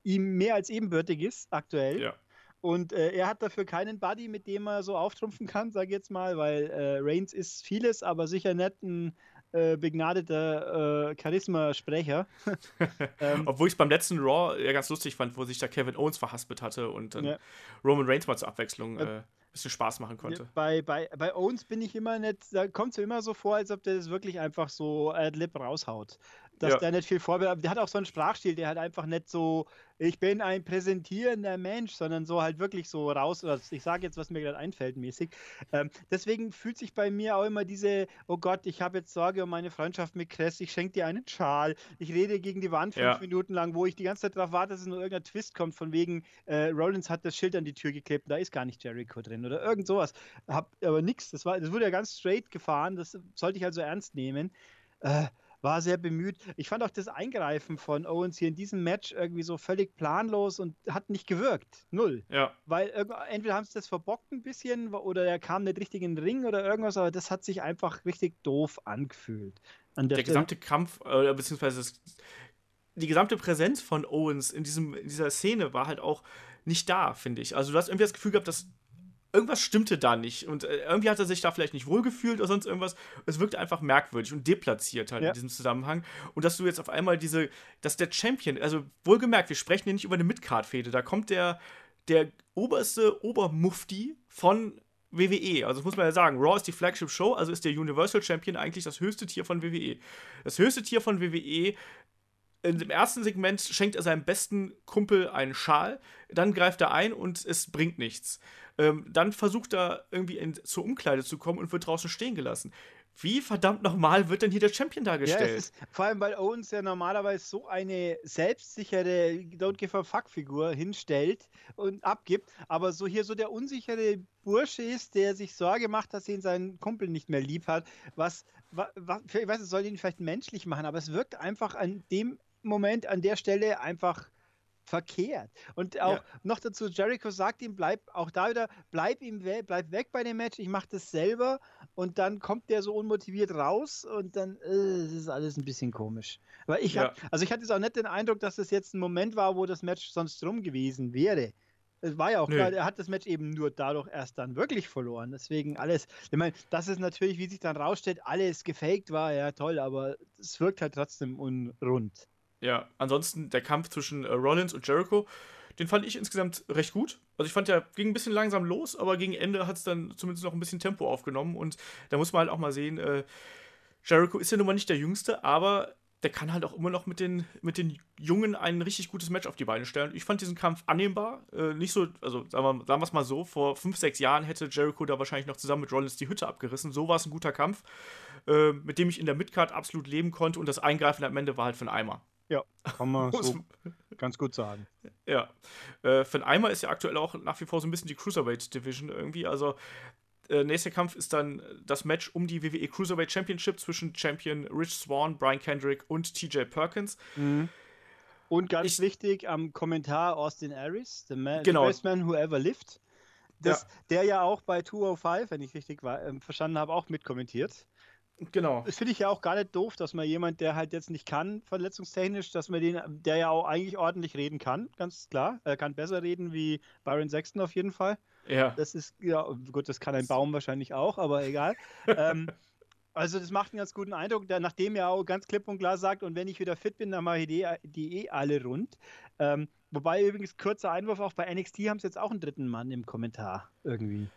ihm mehr als ebenbürtig ist aktuell. Ja. Und äh, er hat dafür keinen Buddy, mit dem er so auftrumpfen kann, sage ich jetzt mal, weil äh, Reigns ist vieles, aber sicher nicht ein äh, begnadeter äh, Charisma-Sprecher. [laughs] ähm, Obwohl ich es beim letzten Raw ja ganz lustig fand, wo sich da Kevin Owens verhaspelt hatte und dann ja. Roman Reigns mal zur Abwechslung ein äh, bisschen Spaß machen konnte. Bei, bei, bei Owens bin ich immer nicht, da kommt es mir immer so vor, als ob der das wirklich einfach so ad-lib raushaut dass ja. der nicht viel vorbereitet. Der hat auch so einen Sprachstil, der halt einfach nicht so, ich bin ein präsentierender Mensch, sondern so halt wirklich so raus, oder ich sage jetzt, was mir gerade einfällt, mäßig. Ähm, deswegen fühlt sich bei mir auch immer diese, oh Gott, ich habe jetzt Sorge um meine Freundschaft mit Kress, ich schenke dir einen Schal, ich rede gegen die Wand fünf ja. Minuten lang, wo ich die ganze Zeit darauf warte, dass es nur irgendein Twist kommt, von wegen, äh, Rollins hat das Schild an die Tür geklebt, da ist gar nicht Jericho drin oder irgend sowas. Hab aber nichts, das, das wurde ja ganz straight gefahren, das sollte ich also ernst nehmen. Äh, war sehr bemüht. Ich fand auch das Eingreifen von Owens hier in diesem Match irgendwie so völlig planlos und hat nicht gewirkt. Null. Ja. Weil entweder haben sie das verbockt ein bisschen oder er kam nicht richtig in den Ring oder irgendwas, aber das hat sich einfach richtig doof angefühlt. An der, der gesamte Kampf, äh, beziehungsweise das, die gesamte Präsenz von Owens in, diesem, in dieser Szene war halt auch nicht da, finde ich. Also du hast irgendwie das Gefühl gehabt, dass irgendwas stimmte da nicht. Und äh, irgendwie hat er sich da vielleicht nicht wohlgefühlt oder sonst irgendwas. Es wirkte einfach merkwürdig und deplatziert halt ja. in diesem Zusammenhang. Und dass du jetzt auf einmal diese, dass der Champion, also wohlgemerkt, wir sprechen hier nicht über eine Midcard-Fehde, da kommt der, der oberste Obermufti von WWE. Also das muss man ja sagen, Raw ist die Flagship-Show, also ist der Universal Champion eigentlich das höchste Tier von WWE. Das höchste Tier von WWE in dem ersten Segment schenkt er seinem besten Kumpel einen Schal, dann greift er ein und es bringt nichts. Ähm, dann versucht er irgendwie in, zur Umkleide zu kommen und wird draußen stehen gelassen. Wie verdammt nochmal wird denn hier der Champion dargestellt? Ja, ist, vor allem, weil Owens ja normalerweise so eine selbstsichere Don't Give a Fuck-Figur hinstellt und abgibt, aber so hier so der unsichere Bursche ist, der sich Sorge macht, dass ihn seinen Kumpel nicht mehr lieb hat, was, was, was ich weiß, es soll ihn vielleicht menschlich machen, aber es wirkt einfach an dem Moment, an der Stelle einfach verkehrt. Und auch ja. noch dazu, Jericho sagt ihm, bleib auch da wieder, bleib ihm we bleib weg bei dem Match, ich mache das selber und dann kommt der so unmotiviert raus und dann äh, ist alles ein bisschen komisch. Aber ich ja. hab, also ich hatte jetzt auch nicht den Eindruck, dass das jetzt ein Moment war, wo das Match sonst drum gewesen wäre. Es war ja auch Nö. klar, er hat das Match eben nur dadurch erst dann wirklich verloren. Deswegen alles, ich meine, das ist natürlich, wie sich dann rausstellt, alles gefaked war, ja toll, aber es wirkt halt trotzdem unrund. Ja, ansonsten der Kampf zwischen äh, Rollins und Jericho, den fand ich insgesamt recht gut. Also ich fand, der ging ein bisschen langsam los, aber gegen Ende hat es dann zumindest noch ein bisschen Tempo aufgenommen. Und da muss man halt auch mal sehen, äh, Jericho ist ja nun mal nicht der Jüngste, aber der kann halt auch immer noch mit den, mit den Jungen ein richtig gutes Match auf die Beine stellen. Ich fand diesen Kampf annehmbar. Äh, nicht so, also sagen wir es mal so, vor fünf, sechs Jahren hätte Jericho da wahrscheinlich noch zusammen mit Rollins die Hütte abgerissen. So war es ein guter Kampf, äh, mit dem ich in der Midcard absolut leben konnte und das Eingreifen am Ende war halt einen Eimer. Ja, kann man [laughs] so ganz gut sagen. Ja. Äh, Finn Eimer ist ja aktuell auch nach wie vor so ein bisschen die Cruiserweight Division irgendwie. Also, äh, nächster Kampf ist dann das Match um die WWE Cruiserweight Championship zwischen Champion Rich Swan, Brian Kendrick und TJ Perkins. Mhm. Und ganz ich, wichtig am Kommentar Austin Aries, the, man, genau. the best man who ever lived. Das, ja. Der ja auch bei 205, wenn ich richtig war, äh, verstanden habe, auch mitkommentiert. Genau. Das finde ich ja auch gar nicht doof, dass man jemand, der halt jetzt nicht kann, verletzungstechnisch, dass man den, der ja auch eigentlich ordentlich reden kann, ganz klar. Er kann besser reden wie Byron Sexton auf jeden Fall. Ja. Das ist, ja, gut, das kann ein Baum wahrscheinlich auch, aber egal. [laughs] ähm, also das macht einen ganz guten Eindruck, der, nachdem er auch ganz klipp und klar sagt, und wenn ich wieder fit bin, dann mache ich die, die eh alle rund. Ähm, wobei übrigens, kurzer Einwurf, auch bei NXT haben sie jetzt auch einen dritten Mann im Kommentar irgendwie.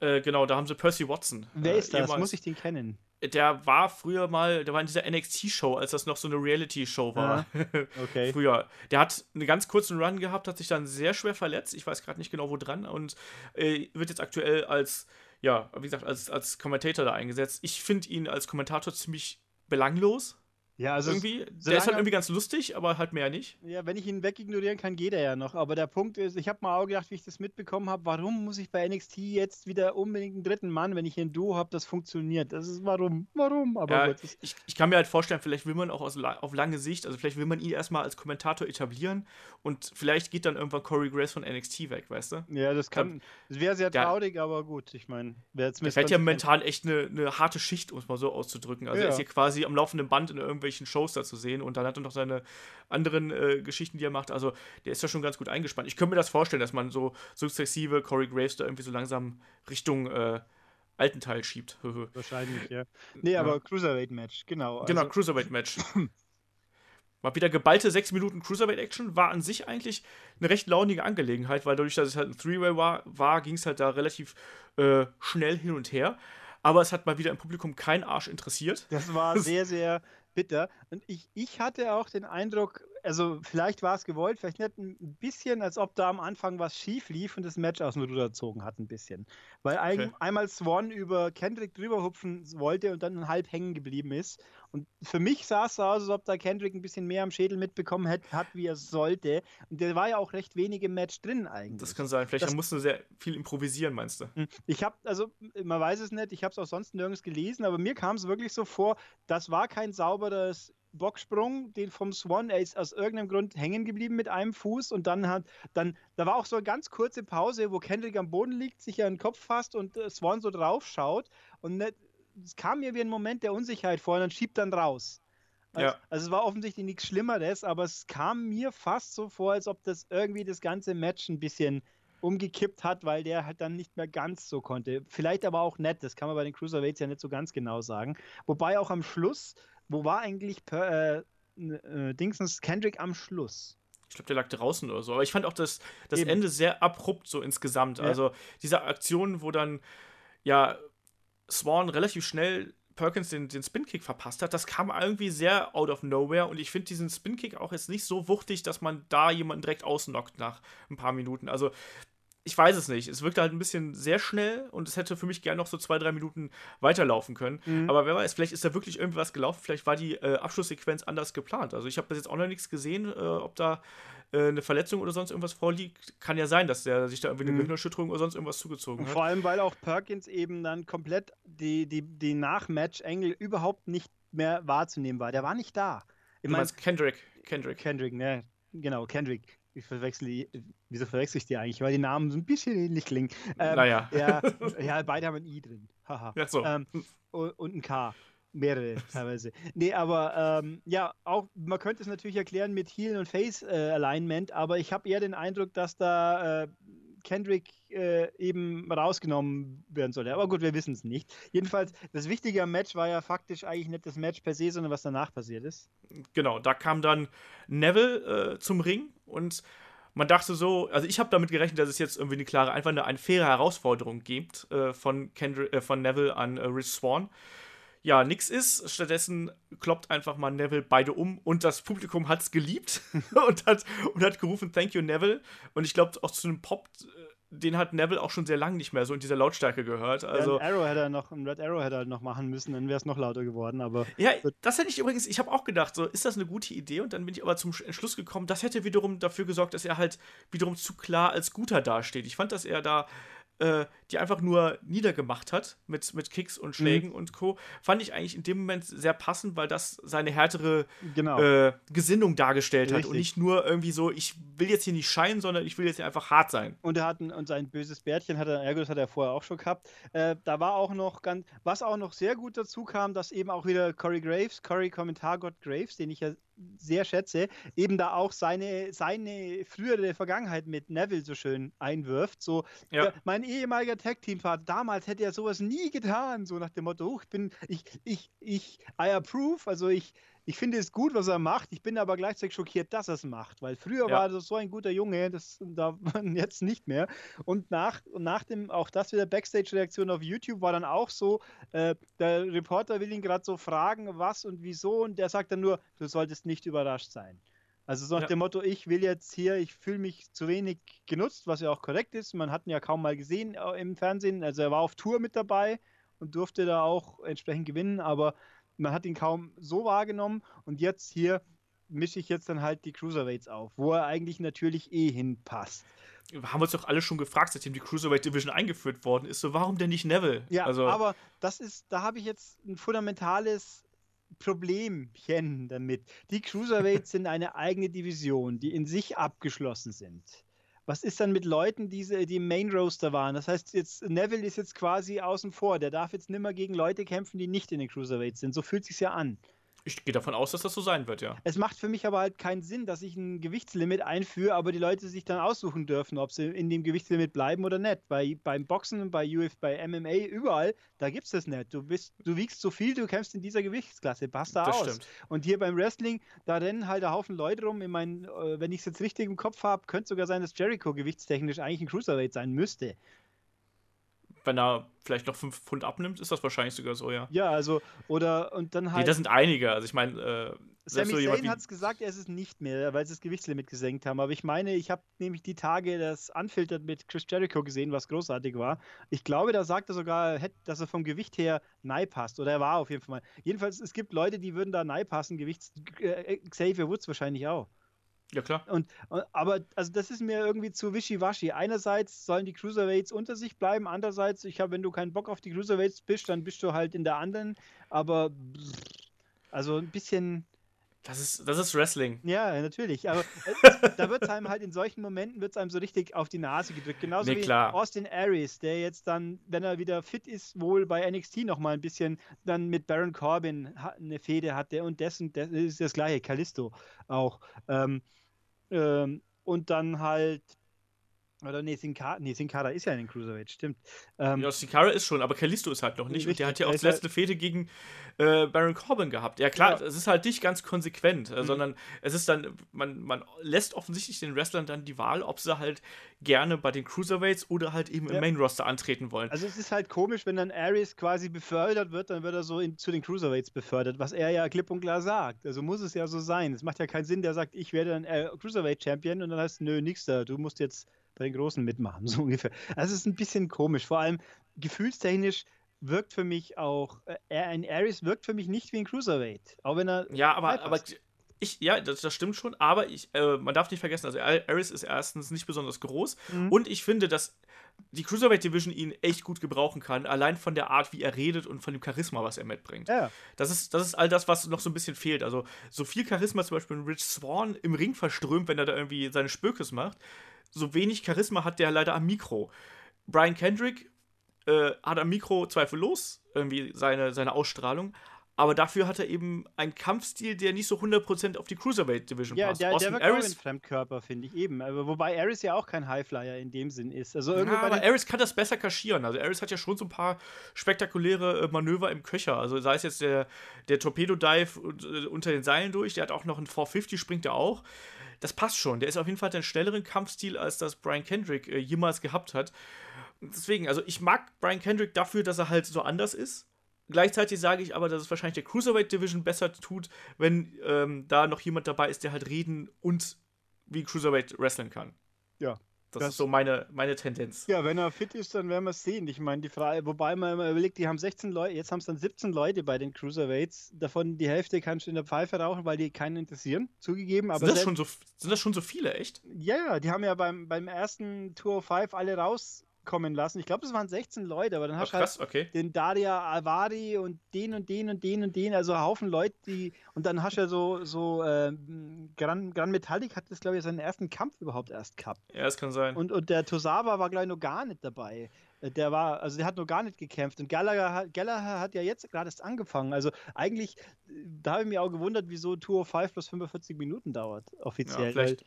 Äh, genau, da haben sie Percy Watson. Wer äh, ist das? Muss ich den kennen? Der war früher mal, der war in dieser NXT-Show, als das noch so eine Reality-Show war. Ja, [laughs] okay. früher. Der hat einen ganz kurzen Run gehabt, hat sich dann sehr schwer verletzt. Ich weiß gerade nicht genau, wo dran. Und äh, wird jetzt aktuell als, ja, wie gesagt, als, als Kommentator da eingesetzt. Ich finde ihn als Kommentator ziemlich belanglos. Ja, also irgendwie. Der ist halt irgendwie ganz lustig, aber halt mehr nicht. Ja, wenn ich ihn wegignorieren kann, geht er ja noch. Aber der Punkt ist, ich habe mal auch gedacht, wie ich das mitbekommen habe, warum muss ich bei NXT jetzt wieder unbedingt einen dritten Mann, wenn ich hier ein Duo habe, das funktioniert? Das ist warum? Warum? Aber ja, gut. Ich, ich kann mir halt vorstellen, vielleicht will man auch aus, auf lange Sicht, also vielleicht will man ihn erstmal als Kommentator etablieren und vielleicht geht dann irgendwann Corey Grace von NXT weg, weißt du? Ja, das kann. Das wäre sehr traurig, aber gut, ich meine, wer jetzt mit. Der fährt ja momentan echt eine, eine harte Schicht, um es mal so auszudrücken. Also ja. er ist hier quasi am laufenden Band in irgendwelchen Shows dazu sehen und dann hat er noch seine anderen äh, Geschichten, die er macht. Also der ist ja schon ganz gut eingespannt. Ich könnte mir das vorstellen, dass man so sukzessive Corey Graves da irgendwie so langsam Richtung äh, alten Teil schiebt. [laughs] Wahrscheinlich, ja. Nee, aber ja. Cruiserweight-Match, genau. genau also. Genau, Cruiserweight-Match. [clears throat] Mal wieder geballte 6 Minuten Cruiserweight-Action war an sich eigentlich eine recht launige Angelegenheit, weil dadurch, dass es halt ein Three-Way war, war ging es halt da relativ äh, schnell hin und her. Aber es hat mal wieder im Publikum keinen Arsch interessiert. Das war sehr, sehr bitter. Und ich, ich hatte auch den Eindruck, also vielleicht war es gewollt, vielleicht nicht ein bisschen, als ob da am Anfang was schief lief und das Match aus dem Ruder gezogen hat, ein bisschen. Weil ein, okay. einmal Swan über Kendrick drüber hupfen wollte und dann halb hängen geblieben ist. Und für mich sah es so aus, als ob da Kendrick ein bisschen mehr am Schädel mitbekommen hat, hat wie er sollte. Und der war ja auch recht wenig im Match drin eigentlich. Das kann sein. Vielleicht musste sehr viel improvisieren, meinst du? Hm. Ich habe, also man weiß es nicht, ich habe es auch sonst nirgends gelesen, aber mir kam es wirklich so vor, das war kein sauberes Bocksprung, den vom Swan, er ist aus irgendeinem Grund hängen geblieben mit einem Fuß und dann hat, dann, da war auch so eine ganz kurze Pause, wo Kendrick am Boden liegt, sich an den Kopf fasst und äh, Swan so drauf schaut und es kam mir wie ein Moment der Unsicherheit vor und dann schiebt dann raus. Also, ja. also es war offensichtlich nichts Schlimmeres, aber es kam mir fast so vor, als ob das irgendwie das ganze Match ein bisschen umgekippt hat, weil der halt dann nicht mehr ganz so konnte. Vielleicht aber auch nett, das kann man bei den Cruiserweights ja nicht so ganz genau sagen. Wobei auch am Schluss wo war eigentlich per, äh, äh, Dingsens Kendrick am Schluss? Ich glaube, der lag draußen oder so. Aber ich fand auch das, das Ende sehr abrupt so insgesamt. Ja. Also diese Aktion, wo dann ja Swan relativ schnell Perkins den, den Spin-Kick verpasst hat, das kam irgendwie sehr out of nowhere und ich finde diesen Spin-Kick auch jetzt nicht so wuchtig, dass man da jemanden direkt ausnockt nach ein paar Minuten. Also ich weiß es nicht. Es wirkte halt ein bisschen sehr schnell und es hätte für mich gerne noch so zwei, drei Minuten weiterlaufen können. Mhm. Aber wer weiß, vielleicht ist da wirklich irgendwie was gelaufen. Vielleicht war die äh, Abschlusssequenz anders geplant. Also ich habe bis jetzt auch noch nichts gesehen, äh, ob da äh, eine Verletzung oder sonst irgendwas vorliegt. Kann ja sein, dass der sich da irgendwie eine mhm. Gehirnerschütterung oder sonst irgendwas zugezogen hat. Vor allem, weil auch Perkins eben dann komplett die, die, die Nachmatch-Engel überhaupt nicht mehr wahrzunehmen war. Der war nicht da. Ich du meinst Kendrick. Kendrick. Kendrick, ne? Genau, Kendrick ich verwechsel die, wieso verwechsel ich die eigentlich? Weil die Namen so ein bisschen ähnlich klingen. Ähm, naja. Ja, [laughs] ja, beide haben ein I drin. Haha. Ja, so. Ähm, und ein K. Mehrere [laughs] teilweise. Nee, aber ähm, ja, auch man könnte es natürlich erklären mit Heel und Face äh, Alignment, aber ich habe eher den Eindruck, dass da äh, Kendrick äh, eben rausgenommen werden sollte. Aber gut, wir wissen es nicht. Jedenfalls, das Wichtige am Match war ja faktisch eigentlich nicht das Match per se, sondern was danach passiert ist. Genau, da kam dann Neville äh, zum Ring und man dachte so, also ich habe damit gerechnet, dass es jetzt irgendwie eine klare, einfach eine, eine faire Herausforderung gibt äh, von, Kendrick, äh, von Neville an äh, Rich Swan ja, nix ist. Stattdessen kloppt einfach mal Neville beide um und das Publikum hat es geliebt [laughs] und, hat, und hat gerufen, thank you, Neville. Und ich glaube, auch zu einem Pop, äh, den hat Neville auch schon sehr lange nicht mehr so in dieser Lautstärke gehört. Also, ja, ein Arrow hätte er noch, ein Red Arrow hätte er noch machen müssen, dann wäre es noch lauter geworden. Aber ja, das hätte ich übrigens, ich habe auch gedacht, so ist das eine gute Idee und dann bin ich aber zum Entschluss gekommen, das hätte wiederum dafür gesorgt, dass er halt wiederum zu klar als guter dasteht. Ich fand, dass er da äh, die einfach nur niedergemacht hat mit, mit Kicks und Schlägen mhm. und Co., fand ich eigentlich in dem Moment sehr passend, weil das seine härtere genau. äh, Gesinnung dargestellt Richtig. hat und nicht nur irgendwie so, ich will jetzt hier nicht scheinen, sondern ich will jetzt hier einfach hart sein. Und er hat ein, und sein böses Bärtchen hat er, ja das hat er vorher auch schon gehabt. Äh, da war auch noch ganz, was auch noch sehr gut dazu kam, dass eben auch wieder Corey Graves, Corey Kommentargott Graves, den ich ja sehr schätze, eben da auch seine, seine frühere Vergangenheit mit Neville so schön einwirft. So, ja. mein, mein ehemaliger Tag-Team-Partner, damals hätte er sowas nie getan, so nach dem Motto, oh, ich bin, ich, ich, ich, I approve, also ich, ich finde es gut, was er macht. Ich bin aber gleichzeitig schockiert, dass er es macht, weil früher ja. war er so ein guter Junge, das da [laughs] jetzt nicht mehr. Und nach, nach dem, auch das wieder Backstage-Reaktion auf YouTube war dann auch so, äh, der Reporter will ihn gerade so fragen, was und wieso, und der sagt dann nur, du solltest nicht überrascht sein. Also so nach ja. dem Motto, ich will jetzt hier, ich fühle mich zu wenig genutzt, was ja auch korrekt ist. Man hat ihn ja kaum mal gesehen äh, im Fernsehen. Also er war auf Tour mit dabei und durfte da auch entsprechend gewinnen, aber man hat ihn kaum so wahrgenommen und jetzt hier mische ich jetzt dann halt die Cruiserweights auf, wo er eigentlich natürlich eh hinpasst. Haben wir uns doch alle schon gefragt, seitdem die Cruiserweight Division eingeführt worden ist, so warum denn nicht Neville? Ja, also, aber das ist, da habe ich jetzt ein fundamentales Problemchen damit. Die Cruiserweights sind eine eigene Division, die in sich abgeschlossen sind was ist dann mit Leuten, die, die im Main Roaster waren? Das heißt, jetzt Neville ist jetzt quasi außen vor. Der darf jetzt nimmer gegen Leute kämpfen, die nicht in den Cruiserweights sind. So fühlt sich ja an. Ich gehe davon aus, dass das so sein wird, ja. Es macht für mich aber halt keinen Sinn, dass ich ein Gewichtslimit einführe, aber die Leute sich dann aussuchen dürfen, ob sie in dem Gewichtslimit bleiben oder nicht. Bei, beim Boxen, bei UF, bei MMA, überall, da gibt es das nicht. Du, bist, du wiegst so viel, du kämpfst in dieser Gewichtsklasse. Passt da das aus. Stimmt. Und hier beim Wrestling, da rennen halt ein Haufen Leute rum. Ich meine, äh, wenn ich es jetzt richtig im Kopf habe, könnte sogar sein, dass Jericho gewichtstechnisch eigentlich ein Cruiserweight sein müsste wenn er vielleicht noch 5 Pfund abnimmt, ist das wahrscheinlich sogar so, ja. Ja, also, oder, und dann halt. Nee, das sind einige. Also, ich meine, äh, Sami so Zayn hat es gesagt, er ist es nicht mehr, weil sie das Gewichtslimit gesenkt haben. Aber ich meine, ich habe nämlich die Tage das Unfiltered mit Chris Jericho gesehen, was großartig war. Ich glaube, da sagt er sogar, dass er vom Gewicht her nahe passt. Oder er war auf jeden Fall mal. Jedenfalls, es gibt Leute, die würden da nahe passen. Gewichts. Äh, Xavier Woods wahrscheinlich auch. Ja, klar. Und, aber also das ist mir irgendwie zu wischiwaschi. Einerseits sollen die Cruiserweights unter sich bleiben, andererseits, ich habe, wenn du keinen Bock auf die Cruiserweights bist, dann bist du halt in der anderen. Aber also ein bisschen. Das ist, das ist Wrestling. Ja, natürlich. Aber [laughs] da wird es einem halt in solchen Momenten wird's einem so richtig auf die Nase gedrückt. Genauso nee, wie klar. Austin Aries, der jetzt dann, wenn er wieder fit ist, wohl bei NXT nochmal ein bisschen dann mit Baron Corbin eine Fehde hatte und dessen, das ist das gleiche, Kalisto auch. Ähm, ähm, und dann halt oder nee, Sin Cara, nee, Sin Cara ist ja in den Cruiserweight, stimmt. Ähm, ja, Sin Cara ist schon, aber Kalisto ist halt noch nicht. Richtig, und der hat ja auch das letzte halt Fehde gegen äh, Baron Corbin gehabt. Ja, klar, ja. es ist halt nicht ganz konsequent, äh, mhm. sondern es ist dann, man, man lässt offensichtlich den Wrestlern dann die Wahl, ob sie halt gerne bei den Cruiserweights oder halt eben ja. im Main Roster antreten wollen. Also, es ist halt komisch, wenn dann Aries quasi befördert wird, dann wird er so in, zu den Cruiserweights befördert, was er ja klipp und klar sagt. Also, muss es ja so sein. Es macht ja keinen Sinn, der sagt, ich werde dann äh, Cruiserweight-Champion und dann heißt, nö, nix da, du musst jetzt bei den Großen mitmachen, [laughs] so ungefähr. Also es ist ein bisschen komisch. Vor allem gefühlstechnisch wirkt für mich auch, äh, ein Ares wirkt für mich nicht wie ein Cruiserweight. Auch wenn er. Ja, aber, aber ich, ja, das, das, stimmt schon, aber ich, äh, man darf nicht vergessen, also Ares ist erstens nicht besonders groß mhm. und ich finde, dass die Cruiserweight Division ihn echt gut gebrauchen kann, allein von der Art, wie er redet und von dem Charisma, was er mitbringt. Ja. Das, ist, das ist all das, was noch so ein bisschen fehlt. Also, so viel Charisma zum Beispiel Rich Swan im Ring verströmt, wenn er da irgendwie seine Spökes macht, so wenig Charisma hat der leider am Mikro. Brian Kendrick äh, hat am Mikro zweifellos irgendwie seine, seine Ausstrahlung, aber dafür hat er eben einen Kampfstil, der nicht so 100% auf die Cruiserweight Division ja, passt. Ja, der, der wirkt Aris, auch ein Fremdkörper, finde ich eben. Aber wobei Aris ja auch kein Highflyer in dem Sinn ist. Also ja, aber Aris kann das besser kaschieren. Also Aris hat ja schon so ein paar spektakuläre äh, Manöver im Köcher. Also sei es jetzt der, der Torpedo-Dive äh, unter den Seilen durch, der hat auch noch einen 450, springt er auch das passt schon. Der ist auf jeden Fall einen schnelleren Kampfstil, als das Brian Kendrick äh, jemals gehabt hat. Deswegen, also ich mag Brian Kendrick dafür, dass er halt so anders ist. Gleichzeitig sage ich aber, dass es wahrscheinlich der Cruiserweight Division besser tut, wenn ähm, da noch jemand dabei ist, der halt reden und wie Cruiserweight wrestlen kann. Ja, das, das, ist so meine, meine Tendenz. Ja, wenn er fit ist, dann werden wir es sehen. Ich meine, die Frage, wobei man immer überlegt, die haben 16 Leute, jetzt haben es dann 17 Leute bei den Cruiserweights. Davon die Hälfte kannst du in der Pfeife rauchen, weil die keinen interessieren, zugegeben. Aber sind, das schon so, sind das schon so viele, echt? Ja, ja, die haben ja beim, beim ersten Tour of Five alle raus kommen lassen. Ich glaube, das waren 16 Leute, aber dann hast du halt okay. den Daria Alvari und den und den und den und den, also Haufen Leute, die und dann hast du ja so, so äh, Gran, Gran Metallic hat das, glaube ich, seinen ersten Kampf überhaupt erst gehabt. Ja, das kann sein. Und, und der Tosawa war, glaube ich, noch gar nicht dabei. Äh, der war, also der hat noch gar nicht gekämpft. Und Gallagher, Gallagher hat ja jetzt gerade erst angefangen. Also eigentlich, da habe ich mich auch gewundert, wieso Tour of 5 plus 45 Minuten dauert, offiziell. Ja, vielleicht,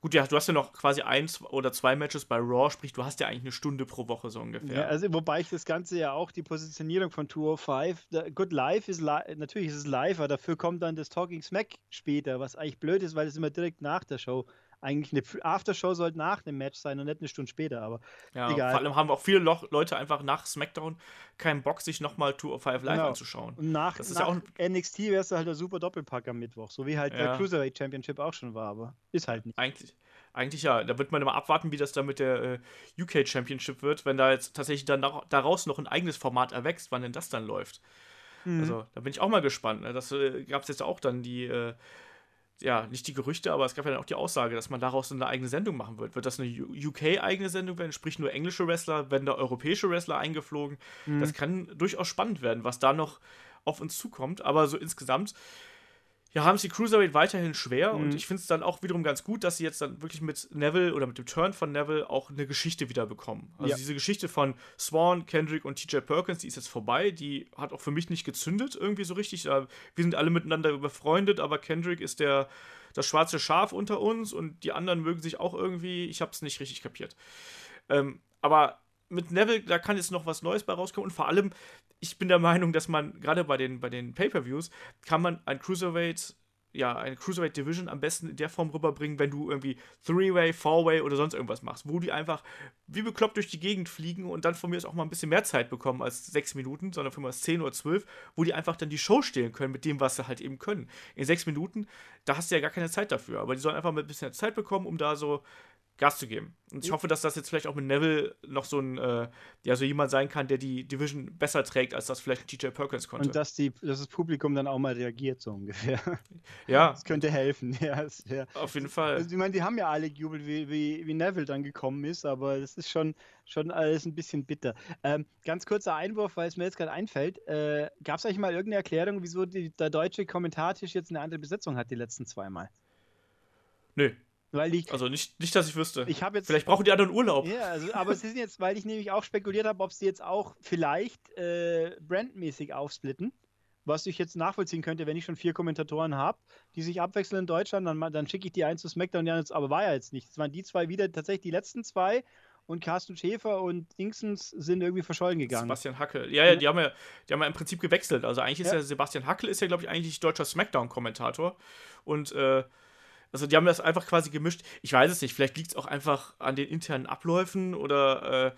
Gut, ja, du hast ja noch quasi eins oder zwei Matches bei Raw, sprich, du hast ja eigentlich eine Stunde pro Woche so ungefähr. Ja, also wobei ich das Ganze ja auch, die Positionierung von 205, da, gut, live ist li natürlich ist es live, aber dafür kommt dann das Talking Smack später, was eigentlich blöd ist, weil es immer direkt nach der Show eigentlich eine Aftershow sollte nach dem Match sein und nicht eine Stunde später, aber ja, egal. Vor allem haben auch viele Leute einfach nach SmackDown keinen Bock, sich nochmal 205 Live genau. anzuschauen. Und nach, das ist nach ja auch NXT wärst du halt der super Doppelpack am Mittwoch, so wie halt ja. der Cruiserweight Championship auch schon war, aber ist halt nicht. Eigentlich, eigentlich ja. Da wird man immer abwarten, wie das dann mit der äh, UK Championship wird, wenn da jetzt tatsächlich dann daraus noch ein eigenes Format erwächst, wann denn das dann läuft. Mhm. Also, da bin ich auch mal gespannt. Ne? Das äh, gab es jetzt auch dann die. Äh, ja, nicht die Gerüchte, aber es gab ja dann auch die Aussage, dass man daraus eine eigene Sendung machen wird. Wird das eine UK-eigene Sendung werden, sprich nur englische Wrestler, werden da europäische Wrestler eingeflogen? Mhm. Das kann durchaus spannend werden, was da noch auf uns zukommt. Aber so insgesamt ja, haben sie Cruiserweight weiterhin schwer mhm. und ich finde es dann auch wiederum ganz gut, dass sie jetzt dann wirklich mit Neville oder mit dem Turn von Neville auch eine Geschichte wieder bekommen. Also ja. diese Geschichte von Swan, Kendrick und TJ Perkins, die ist jetzt vorbei. Die hat auch für mich nicht gezündet irgendwie so richtig. Wir sind alle miteinander befreundet, aber Kendrick ist der das schwarze Schaf unter uns und die anderen mögen sich auch irgendwie. Ich habe es nicht richtig kapiert. Ähm, aber mit Neville, da kann jetzt noch was Neues bei rauskommen und vor allem, ich bin der Meinung, dass man gerade bei den, bei den Pay-Per-Views kann man ein Cruiserweight, ja, eine Cruiserweight Division am besten in der Form rüberbringen, wenn du irgendwie Three-Way, Four-Way oder sonst irgendwas machst, wo die einfach wie bekloppt durch die Gegend fliegen und dann von mir aus auch mal ein bisschen mehr Zeit bekommen als sechs Minuten, sondern von mir aus zehn oder zwölf, wo die einfach dann die Show stehlen können mit dem, was sie halt eben können. In sechs Minuten, da hast du ja gar keine Zeit dafür, aber die sollen einfach mal ein bisschen Zeit bekommen, um da so Gas zu geben. Und ich hoffe, dass das jetzt vielleicht auch mit Neville noch so ein, äh, ja, so jemand sein kann, der die Division besser trägt, als das vielleicht TJ Perkins konnte. Und dass, die, dass das Publikum dann auch mal reagiert, so ungefähr. Ja. [laughs] Das könnte helfen, [laughs] ja. ja. Auf jeden Fall. Also, ich meine, die haben ja alle gejubelt, wie, wie, wie Neville dann gekommen ist, aber das ist schon, schon alles ein bisschen bitter. Ähm, ganz kurzer Einwurf, weil es mir jetzt gerade einfällt. Äh, Gab es eigentlich mal irgendeine Erklärung, wieso die, der deutsche Kommentartisch jetzt eine andere Besetzung hat, die letzten zweimal? Nö. Weil ich, also nicht, nicht, dass ich wüsste. Ich jetzt, vielleicht brauchen die anderen Urlaub. Ja, also, aber es ist jetzt, weil ich nämlich auch spekuliert habe, ob sie jetzt auch vielleicht äh, brandmäßig aufsplitten. Was ich jetzt nachvollziehen könnte, wenn ich schon vier Kommentatoren habe, die sich abwechseln in Deutschland, dann, dann schicke ich die eins zu SmackDown, die jetzt, aber war ja jetzt nicht. Es waren die zwei wieder tatsächlich die letzten zwei und Carsten Schäfer und Dingsens sind irgendwie verschollen gegangen. Sebastian Hackel. Ja, ja, die haben ja, die haben ja im Prinzip gewechselt. Also eigentlich ist ja, ja Sebastian Hackel ist ja, glaube ich, eigentlich deutscher Smackdown-Kommentator. Und äh, also die haben das einfach quasi gemischt. Ich weiß es nicht, vielleicht liegt es auch einfach an den internen Abläufen oder äh,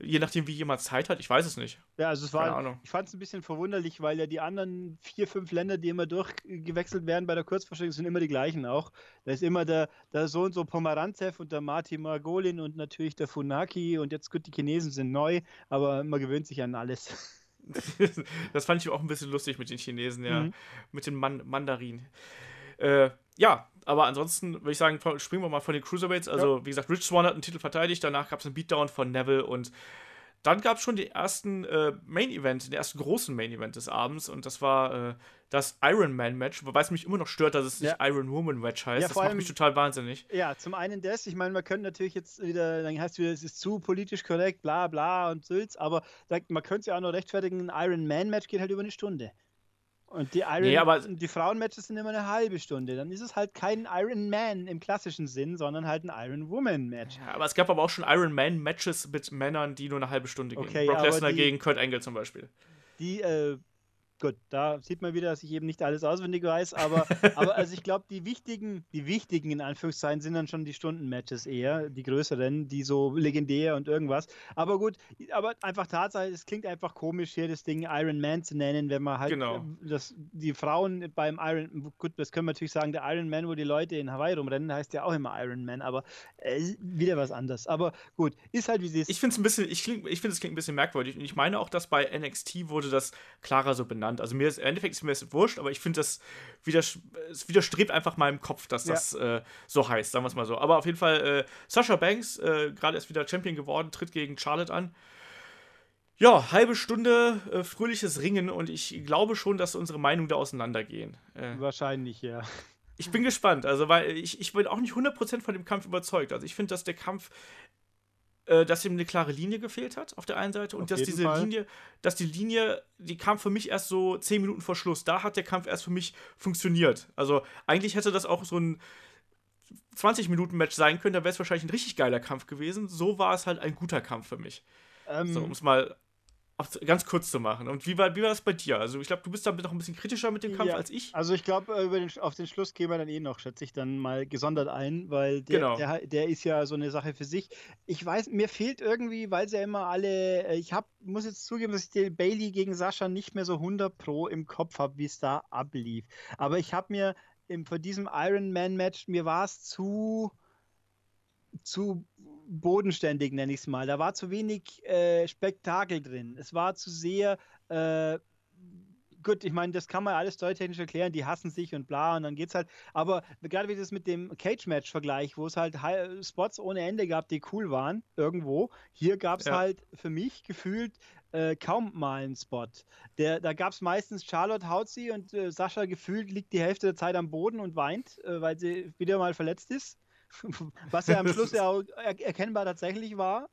je nachdem, wie jemand Zeit hat, ich weiß es nicht. Ja, also es war, Keine Ahnung. ich fand es ein bisschen verwunderlich, weil ja die anderen vier, fünf Länder, die immer durchgewechselt werden bei der Kurzvorstellung, sind immer die gleichen auch. Da ist immer der, der so und so Pomeranzev und der Martin Margolin und natürlich der Funaki und jetzt gut, die Chinesen sind neu, aber man gewöhnt sich an alles. [laughs] das fand ich auch ein bisschen lustig mit den Chinesen, ja. Mhm. Mit den Man Mandarinen. Äh, ja, aber ansonsten würde ich sagen, springen wir mal von den Cruiserweights. Also, ja. wie gesagt, Rich Swan hat einen Titel verteidigt, danach gab es einen Beatdown von Neville und dann gab es schon den ersten äh, Main Event, den ersten großen Main Event des Abends und das war äh, das Iron Man Match, wobei es mich immer noch stört, dass es ja. nicht Iron Woman Match heißt. Ja, das macht mich total wahnsinnig. Ja, zum einen das, ich meine, man könnte natürlich jetzt wieder, dann heißt es wieder, es ist zu politisch korrekt, bla bla und Sülz, aber man könnte es ja auch noch rechtfertigen, ein Iron Man Match geht halt über eine Stunde. Und die Iron nee, aber die Frauenmatches sind immer eine halbe Stunde. Dann ist es halt kein Iron Man im klassischen Sinn, sondern halt ein Iron Woman Match. Ja, aber es gab aber auch schon Iron Man Matches mit Männern, die nur eine halbe Stunde gehen. Okay, Brock Lesnar gegen Kurt Angle zum Beispiel. Die äh, gut, da sieht man wieder, dass ich eben nicht alles auswendig weiß, aber, [laughs] aber also ich glaube, die wichtigen, die wichtigen in Anführungszeichen sind dann schon die Stundenmatches eher, die größeren, die so legendär und irgendwas. Aber gut, aber einfach Tatsache, es klingt einfach komisch, hier das Ding Iron Man zu nennen, wenn man halt genau. Äh, das, die Frauen beim Iron, gut, das können wir natürlich sagen, der Iron Man, wo die Leute in Hawaii rumrennen, heißt ja auch immer Iron Man, aber äh, wieder was anderes. Aber gut, ist halt wie sie ist. Ich finde es ein bisschen, ich, ich finde es klingt ein bisschen merkwürdig und ich meine auch, dass bei NXT wurde das klarer so benannt genannt. Also mir ist im Endeffekt ist mir das wurscht, aber ich finde, das widers es widerstrebt einfach meinem Kopf, dass das ja. äh, so heißt, sagen wir es mal so. Aber auf jeden Fall, äh, Sascha Banks, äh, gerade erst wieder Champion geworden, tritt gegen Charlotte an. Ja, halbe Stunde äh, fröhliches Ringen und ich glaube schon, dass unsere Meinungen da auseinandergehen. Äh, Wahrscheinlich, ja. Ich bin gespannt, also weil ich, ich bin auch nicht 100% von dem Kampf überzeugt. Also ich finde, dass der Kampf äh, dass ihm eine klare Linie gefehlt hat auf der einen Seite und auf dass diese Fall. Linie, dass die Linie, die kam für mich erst so zehn Minuten vor Schluss. Da hat der Kampf erst für mich funktioniert. Also eigentlich hätte das auch so ein 20 Minuten Match sein können, dann wäre es wahrscheinlich ein richtig geiler Kampf gewesen. So war es halt ein guter Kampf für mich. Ähm, so, um es mal ganz kurz zu machen. Und wie war, wie war das bei dir? Also ich glaube, du bist da noch ein bisschen kritischer mit dem Kampf ja, als ich. Also ich glaube, äh, auf den Schluss gehen wir dann eh noch, schätze ich, dann mal gesondert ein, weil der, genau. der, der, ist ja so eine Sache für sich. Ich weiß, mir fehlt irgendwie, weil sie ja immer alle, äh, ich hab, muss jetzt zugeben, dass ich den Bailey gegen Sascha nicht mehr so 100 pro im Kopf habe, wie es da ablief. Aber ich habe mir im, vor diesem Iron Man Match, mir war es zu zu bodenständig, nenne ich es mal. Da war zu wenig äh, Spektakel drin. Es war zu sehr, äh, gut, ich meine, das kann man alles storytechnisch erklären, die hassen sich und bla und dann geht's halt. Aber gerade wie das mit dem Cage-Match-Vergleich, wo es halt Spots ohne Ende gab, die cool waren, irgendwo. Hier gab es ja. halt für mich gefühlt äh, kaum mal einen Spot. Der, da gab es meistens Charlotte haut sie und äh, Sascha gefühlt liegt die Hälfte der Zeit am Boden und weint, äh, weil sie wieder mal verletzt ist. [laughs] Was ja am Schluss ja [laughs] auch er erkennbar tatsächlich war.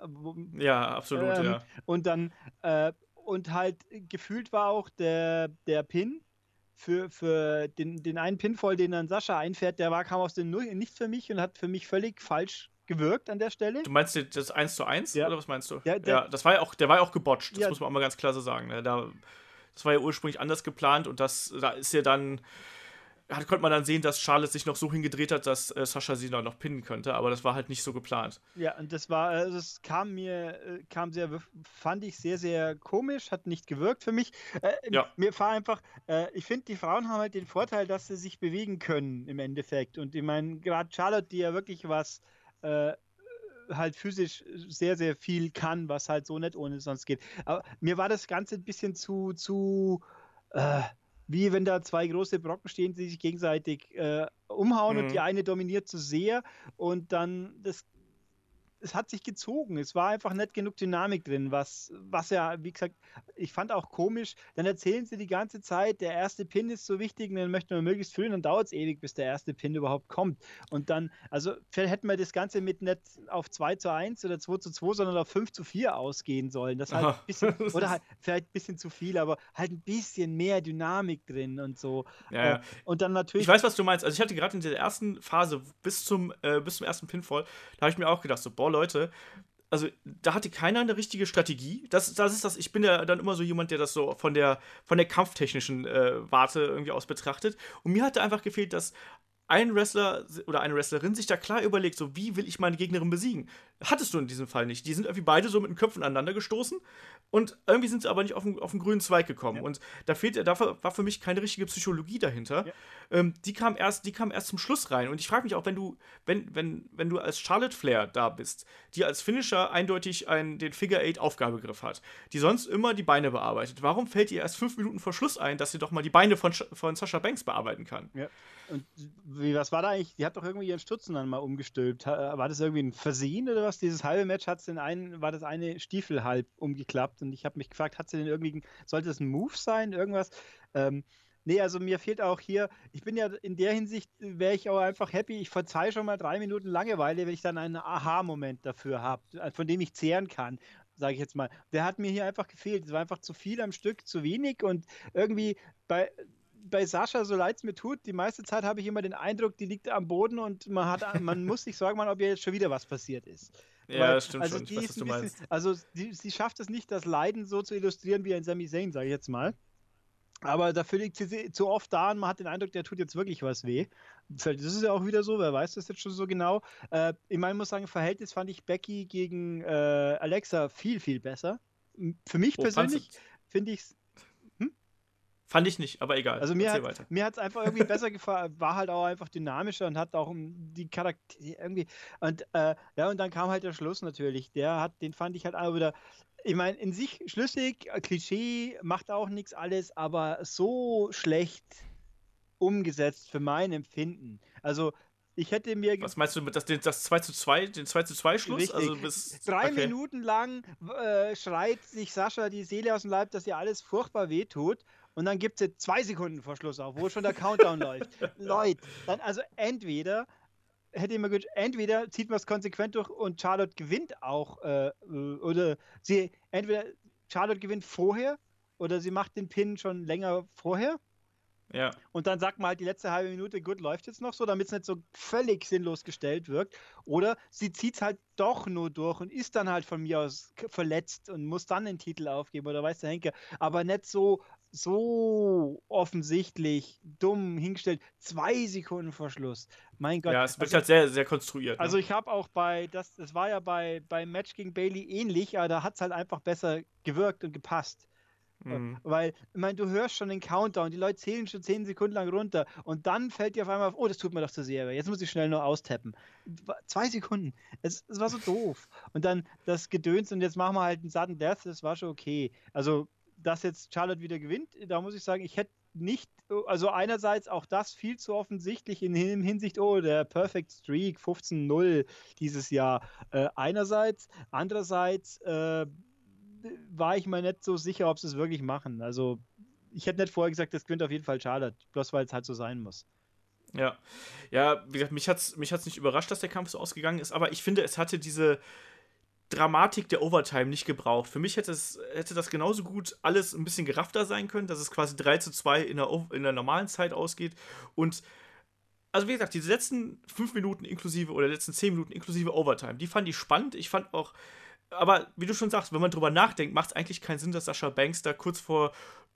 Ja, absolut, ähm, ja. Und dann, äh, und halt gefühlt war auch der, der Pin für, für den, den einen Pinfall, den dann Sascha einfährt, der war, kam aus dem Null, nicht für mich und hat für mich völlig falsch gewirkt an der Stelle. Du meinst das 1 zu 1 ja. oder was meinst du? Der, der, ja, das war ja auch, der war ja auch gebotcht, das ja, muss man auch mal ganz klar so sagen. Ne? Da, das war ja ursprünglich anders geplant und das, da ist ja dann hat, konnte man dann sehen, dass Charlotte sich noch so hingedreht hat, dass äh, Sascha sie noch pinnen könnte, aber das war halt nicht so geplant. Ja, und das war, also es kam mir, äh, kam sehr, fand ich sehr, sehr komisch, hat nicht gewirkt für mich. Äh, ja. Mir war einfach, äh, ich finde, die Frauen haben halt den Vorteil, dass sie sich bewegen können im Endeffekt. Und ich meine, gerade Charlotte, die ja wirklich was äh, halt physisch sehr, sehr viel kann, was halt so nicht ohne sonst geht. Aber mir war das Ganze ein bisschen zu, zu, äh, wie wenn da zwei große Brocken stehen, die sich gegenseitig äh, umhauen mhm. und die eine dominiert zu sehr und dann das es hat sich gezogen. Es war einfach nicht genug Dynamik drin, was, was ja, wie gesagt, ich fand auch komisch. Dann erzählen sie die ganze Zeit, der erste Pin ist so wichtig und den möchten wir möglichst früh, und dann dauert es ewig, bis der erste Pin überhaupt kommt. Und dann, also vielleicht hätten wir das Ganze mit nicht auf 2 zu 1 oder 2 zu 2, sondern auf 5 zu 4 ausgehen sollen. Das halt ein bisschen, [laughs] oder halt vielleicht ein bisschen zu viel, aber halt ein bisschen mehr Dynamik drin und so. Ja, ja. Äh, und dann natürlich. Ich weiß, was du meinst. Also ich hatte gerade in der ersten Phase bis zum, äh, bis zum ersten Pinfall, da habe ich mir auch gedacht, so, boah, Leute, also da hatte keiner eine richtige Strategie. Das, das ist das, ich bin ja dann immer so jemand, der das so von der, von der kampftechnischen äh, Warte irgendwie aus betrachtet. Und mir hatte einfach gefehlt, dass ein Wrestler oder eine Wrestlerin sich da klar überlegt, so wie will ich meine Gegnerin besiegen. Hattest du in diesem Fall nicht. Die sind irgendwie beide so mit den Köpfen aneinander gestoßen und irgendwie sind sie aber nicht auf den, auf den grünen Zweig gekommen. Ja. Und da fehlt, da war für mich keine richtige Psychologie dahinter. Ja. Ähm, die kam erst, die kam erst zum Schluss rein. Und ich frage mich auch, wenn du, wenn, wenn, wenn du als Charlotte Flair da bist, die als Finisher eindeutig einen, den Figure Eight Aufgabegriff hat, die sonst immer die Beine bearbeitet, warum fällt ihr erst fünf Minuten vor Schluss ein, dass sie doch mal die Beine von, von Sascha Banks bearbeiten kann? Ja. Und wie, was war da eigentlich? Die hat doch irgendwie ihren Stutzen dann mal umgestülpt. War das irgendwie ein Versehen oder was? Dieses halbe Match hat den einen, war das eine Stiefel halb umgeklappt und ich habe mich gefragt, hat sie denn irgendwie, sollte das ein Move sein, irgendwas? Ähm, nee, also mir fehlt auch hier, ich bin ja in der Hinsicht, wäre ich auch einfach happy, ich verzeihe schon mal drei Minuten Langeweile, wenn ich dann einen Aha-Moment dafür habe, von dem ich zehren kann sage ich jetzt mal. Der hat mir hier einfach gefehlt. Es war einfach zu viel am Stück, zu wenig und irgendwie bei bei Sascha, so leid es mir tut, die meiste Zeit habe ich immer den Eindruck, die liegt am Boden und man, hat, man muss sich sorgen, ob ihr jetzt schon wieder was passiert ist. Ja, Weil, stimmt also schon. Die weiß, bisschen, meinst. Also die, sie schafft es nicht, das Leiden so zu illustrieren wie ein Sami Zayn, sage ich jetzt mal. Aber dafür liegt sie zu oft da und man hat den Eindruck, der tut jetzt wirklich was weh. Das ist ja auch wieder so, wer weiß das jetzt schon so genau. Äh, ich meine, muss sagen, Verhältnis fand ich Becky gegen äh, Alexa viel, viel besser. Für mich Wo persönlich finde ich es Fand ich nicht, aber egal. Also mir hat, mir es einfach irgendwie [laughs] besser gefallen, war halt auch einfach dynamischer und hat auch die Charaktere irgendwie und äh, ja und dann kam halt der Schluss natürlich. Der hat, den fand ich halt auch wieder. Ich meine, in sich schlüssig, Klischee, macht auch nichts alles, aber so schlecht umgesetzt für mein Empfinden. Also ich hätte mir. Was meinst du mit das, das 2 zu 2, den 2 zu 2 Schluss? Richtig. Also bis, Drei okay. Minuten lang äh, schreit sich Sascha die Seele aus dem Leib, dass ihr alles furchtbar wehtut und dann gibt es zwei Sekunden vor Schluss auf, wo schon der Countdown läuft. [laughs] Leute, dann also entweder hätte ich mir gewünscht, entweder zieht man es konsequent durch und Charlotte gewinnt auch, äh, oder sie, entweder Charlotte gewinnt vorher oder sie macht den Pin schon länger vorher. Ja. Und dann sagt man halt die letzte halbe Minute, gut, läuft jetzt noch so, damit es nicht so völlig sinnlos gestellt wirkt. Oder sie zieht es halt doch nur durch und ist dann halt von mir aus verletzt und muss dann den Titel aufgeben oder weiß der Henker. Aber nicht so, so offensichtlich dumm hingestellt. Zwei Sekunden vor Schluss. Mein Gott. Ja, es wird also, halt sehr, sehr konstruiert. Ne? Also ich habe auch bei, das, das war ja bei, beim Match gegen Bailey ähnlich, aber da hat es halt einfach besser gewirkt und gepasst. Mhm. Weil, ich meine, du hörst schon den Countdown, die Leute zählen schon zehn Sekunden lang runter und dann fällt dir auf einmal auf, oh, das tut mir doch zu sehr, jetzt muss ich schnell nur austappen. Zwei Sekunden. Es, es war so doof. Und dann das Gedöns und jetzt machen wir halt einen sudden Death, das war schon okay. Also, dass jetzt Charlotte wieder gewinnt, da muss ich sagen, ich hätte nicht, also einerseits auch das viel zu offensichtlich in Hinsicht, oh, der Perfect Streak 15-0 dieses Jahr. Äh, einerseits, andererseits, äh, war ich mir nicht so sicher, ob sie es wirklich machen. Also ich hätte nicht vorher gesagt, das gewinnt auf jeden Fall Charlotte, bloß weil es halt so sein muss. Ja, ja, wie gesagt, mich hat es mich hat's nicht überrascht, dass der Kampf so ausgegangen ist, aber ich finde, es hatte diese Dramatik der Overtime nicht gebraucht. Für mich hätte, es, hätte das genauso gut alles ein bisschen geraffter sein können, dass es quasi 3 zu 2 in der, in der normalen Zeit ausgeht und also wie gesagt, diese letzten 5 Minuten inklusive oder letzten 10 Minuten inklusive Overtime, die fand ich spannend. Ich fand auch aber wie du schon sagst, wenn man drüber nachdenkt, macht es eigentlich keinen Sinn, dass Sascha Banks da kurz vor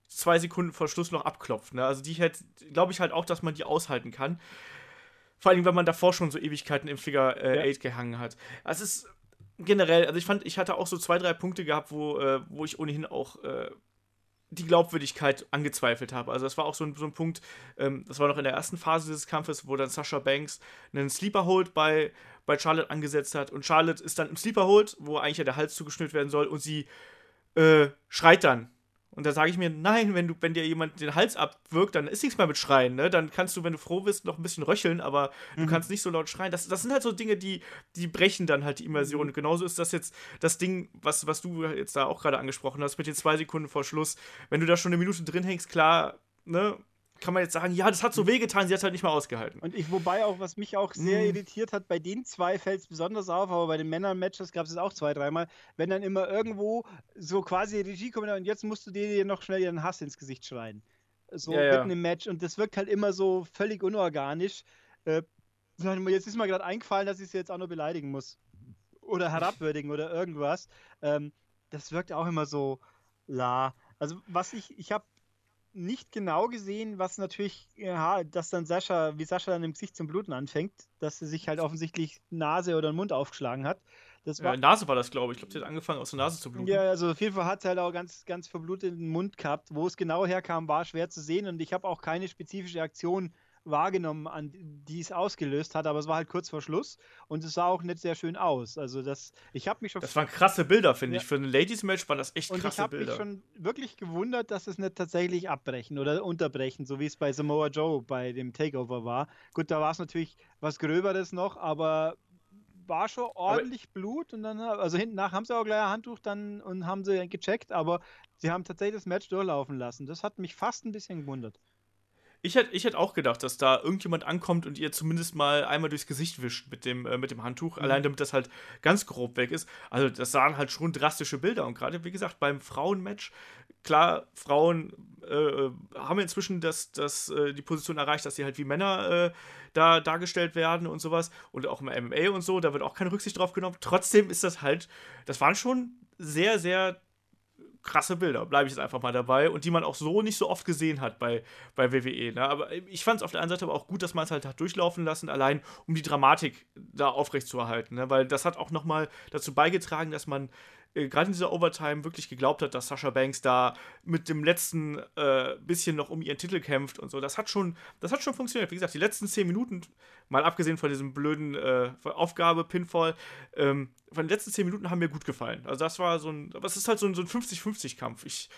zwei Sekunden vor Schluss noch abklopft. Ne? Also die hätte, glaube ich halt auch, dass man die aushalten kann. Vor allem, wenn man davor schon so Ewigkeiten im Figure 8 äh, ja. gehangen hat. Es ist generell, also ich fand, ich hatte auch so zwei, drei Punkte gehabt, wo, äh, wo ich ohnehin auch äh, die Glaubwürdigkeit angezweifelt habe. Also das war auch so ein, so ein Punkt, ähm, das war noch in der ersten Phase dieses Kampfes, wo dann Sascha Banks einen Sleeper Hold bei, bei Charlotte angesetzt hat. Und Charlotte ist dann im Sleeper Hold, wo eigentlich ja der Hals zugeschnürt werden soll. Und sie äh, schreit dann und da sage ich mir, nein, wenn du, wenn dir jemand den Hals abwirkt, dann ist nichts mehr mit Schreien, ne? Dann kannst du, wenn du froh bist, noch ein bisschen röcheln, aber mhm. du kannst nicht so laut schreien. Das, das sind halt so Dinge, die, die brechen dann halt die Immersion. Mhm. Und genauso ist das jetzt das Ding, was, was du jetzt da auch gerade angesprochen hast, mit den zwei Sekunden vor Schluss. Wenn du da schon eine Minute drin hängst, klar, ne, kann man jetzt sagen, ja, das hat so mhm. wehgetan, sie hat halt nicht mal ausgehalten. Und ich, wobei auch, was mich auch sehr mm. irritiert hat, bei den zwei fällt es besonders auf, aber bei den Männern-Matches gab es auch zwei, dreimal, wenn dann immer irgendwo so quasi Regie kommt und jetzt musst du dir noch schnell ihren Hass ins Gesicht schreien. So ja, mitten ja. im Match und das wirkt halt immer so völlig unorganisch. Äh, jetzt ist mir gerade eingefallen, dass ich sie jetzt auch noch beleidigen muss. Oder herabwürdigen oder irgendwas. Ähm, das wirkt auch immer so la. Also was ich, ich habe nicht genau gesehen, was natürlich, ja, dass dann Sascha, wie Sascha dann im Gesicht zum Bluten anfängt, dass sie sich halt offensichtlich Nase oder den Mund aufgeschlagen hat. Das war, äh, Nase war das, glaube ich. Ich glaube, sie hat angefangen, aus der Nase zu bluten. Ja, also auf jeden Fall hat sie halt auch ganz, ganz verbluteten Mund gehabt. Wo es genau herkam, war schwer zu sehen und ich habe auch keine spezifische Aktion wahrgenommen, an die es ausgelöst hat, aber es war halt kurz vor Schluss und es sah auch nicht sehr schön aus. Also das, ich habe mich schon. Das waren krasse Bilder, finde ja. ich. Für ein Ladies Match waren das echt und krasse Bilder. ich habe mich schon wirklich gewundert, dass es nicht tatsächlich abbrechen oder unterbrechen, so wie es bei Samoa Joe bei dem Takeover war. Gut, da war es natürlich was Gröberes noch, aber war schon ordentlich aber Blut und dann, also hinten nach haben sie auch gleich ein Handtuch dann und haben sie gecheckt, aber sie haben tatsächlich das Match durchlaufen lassen. Das hat mich fast ein bisschen gewundert. Ich hätte ich hätt auch gedacht, dass da irgendjemand ankommt und ihr zumindest mal einmal durchs Gesicht wischt mit dem, äh, mit dem Handtuch, mhm. allein damit das halt ganz grob weg ist. Also, das sahen halt schon drastische Bilder. Und gerade, wie gesagt, beim Frauenmatch, klar, Frauen äh, haben inzwischen das, das, äh, die Position erreicht, dass sie halt wie Männer äh, da dargestellt werden und sowas. Und auch im MMA und so, da wird auch keine Rücksicht drauf genommen. Trotzdem ist das halt, das waren schon sehr, sehr krasse Bilder, bleibe ich jetzt einfach mal dabei und die man auch so nicht so oft gesehen hat bei, bei WWE. Ne? Aber ich fand es auf der einen Seite aber auch gut, dass man es halt hat durchlaufen lassen, allein um die Dramatik da aufrechtzuerhalten, ne? weil das hat auch nochmal dazu beigetragen, dass man äh, gerade in dieser Overtime wirklich geglaubt hat, dass Sasha Banks da mit dem letzten äh, bisschen noch um ihren Titel kämpft und so. Das hat schon, das hat schon funktioniert. Wie gesagt, die letzten zehn Minuten, mal abgesehen von diesem blöden äh, Aufgabe, Pinfall, ähm, von den letzten zehn Minuten haben mir gut gefallen. Also das war so ein, aber es ist halt so ein, so ein 50-50-Kampf. Ich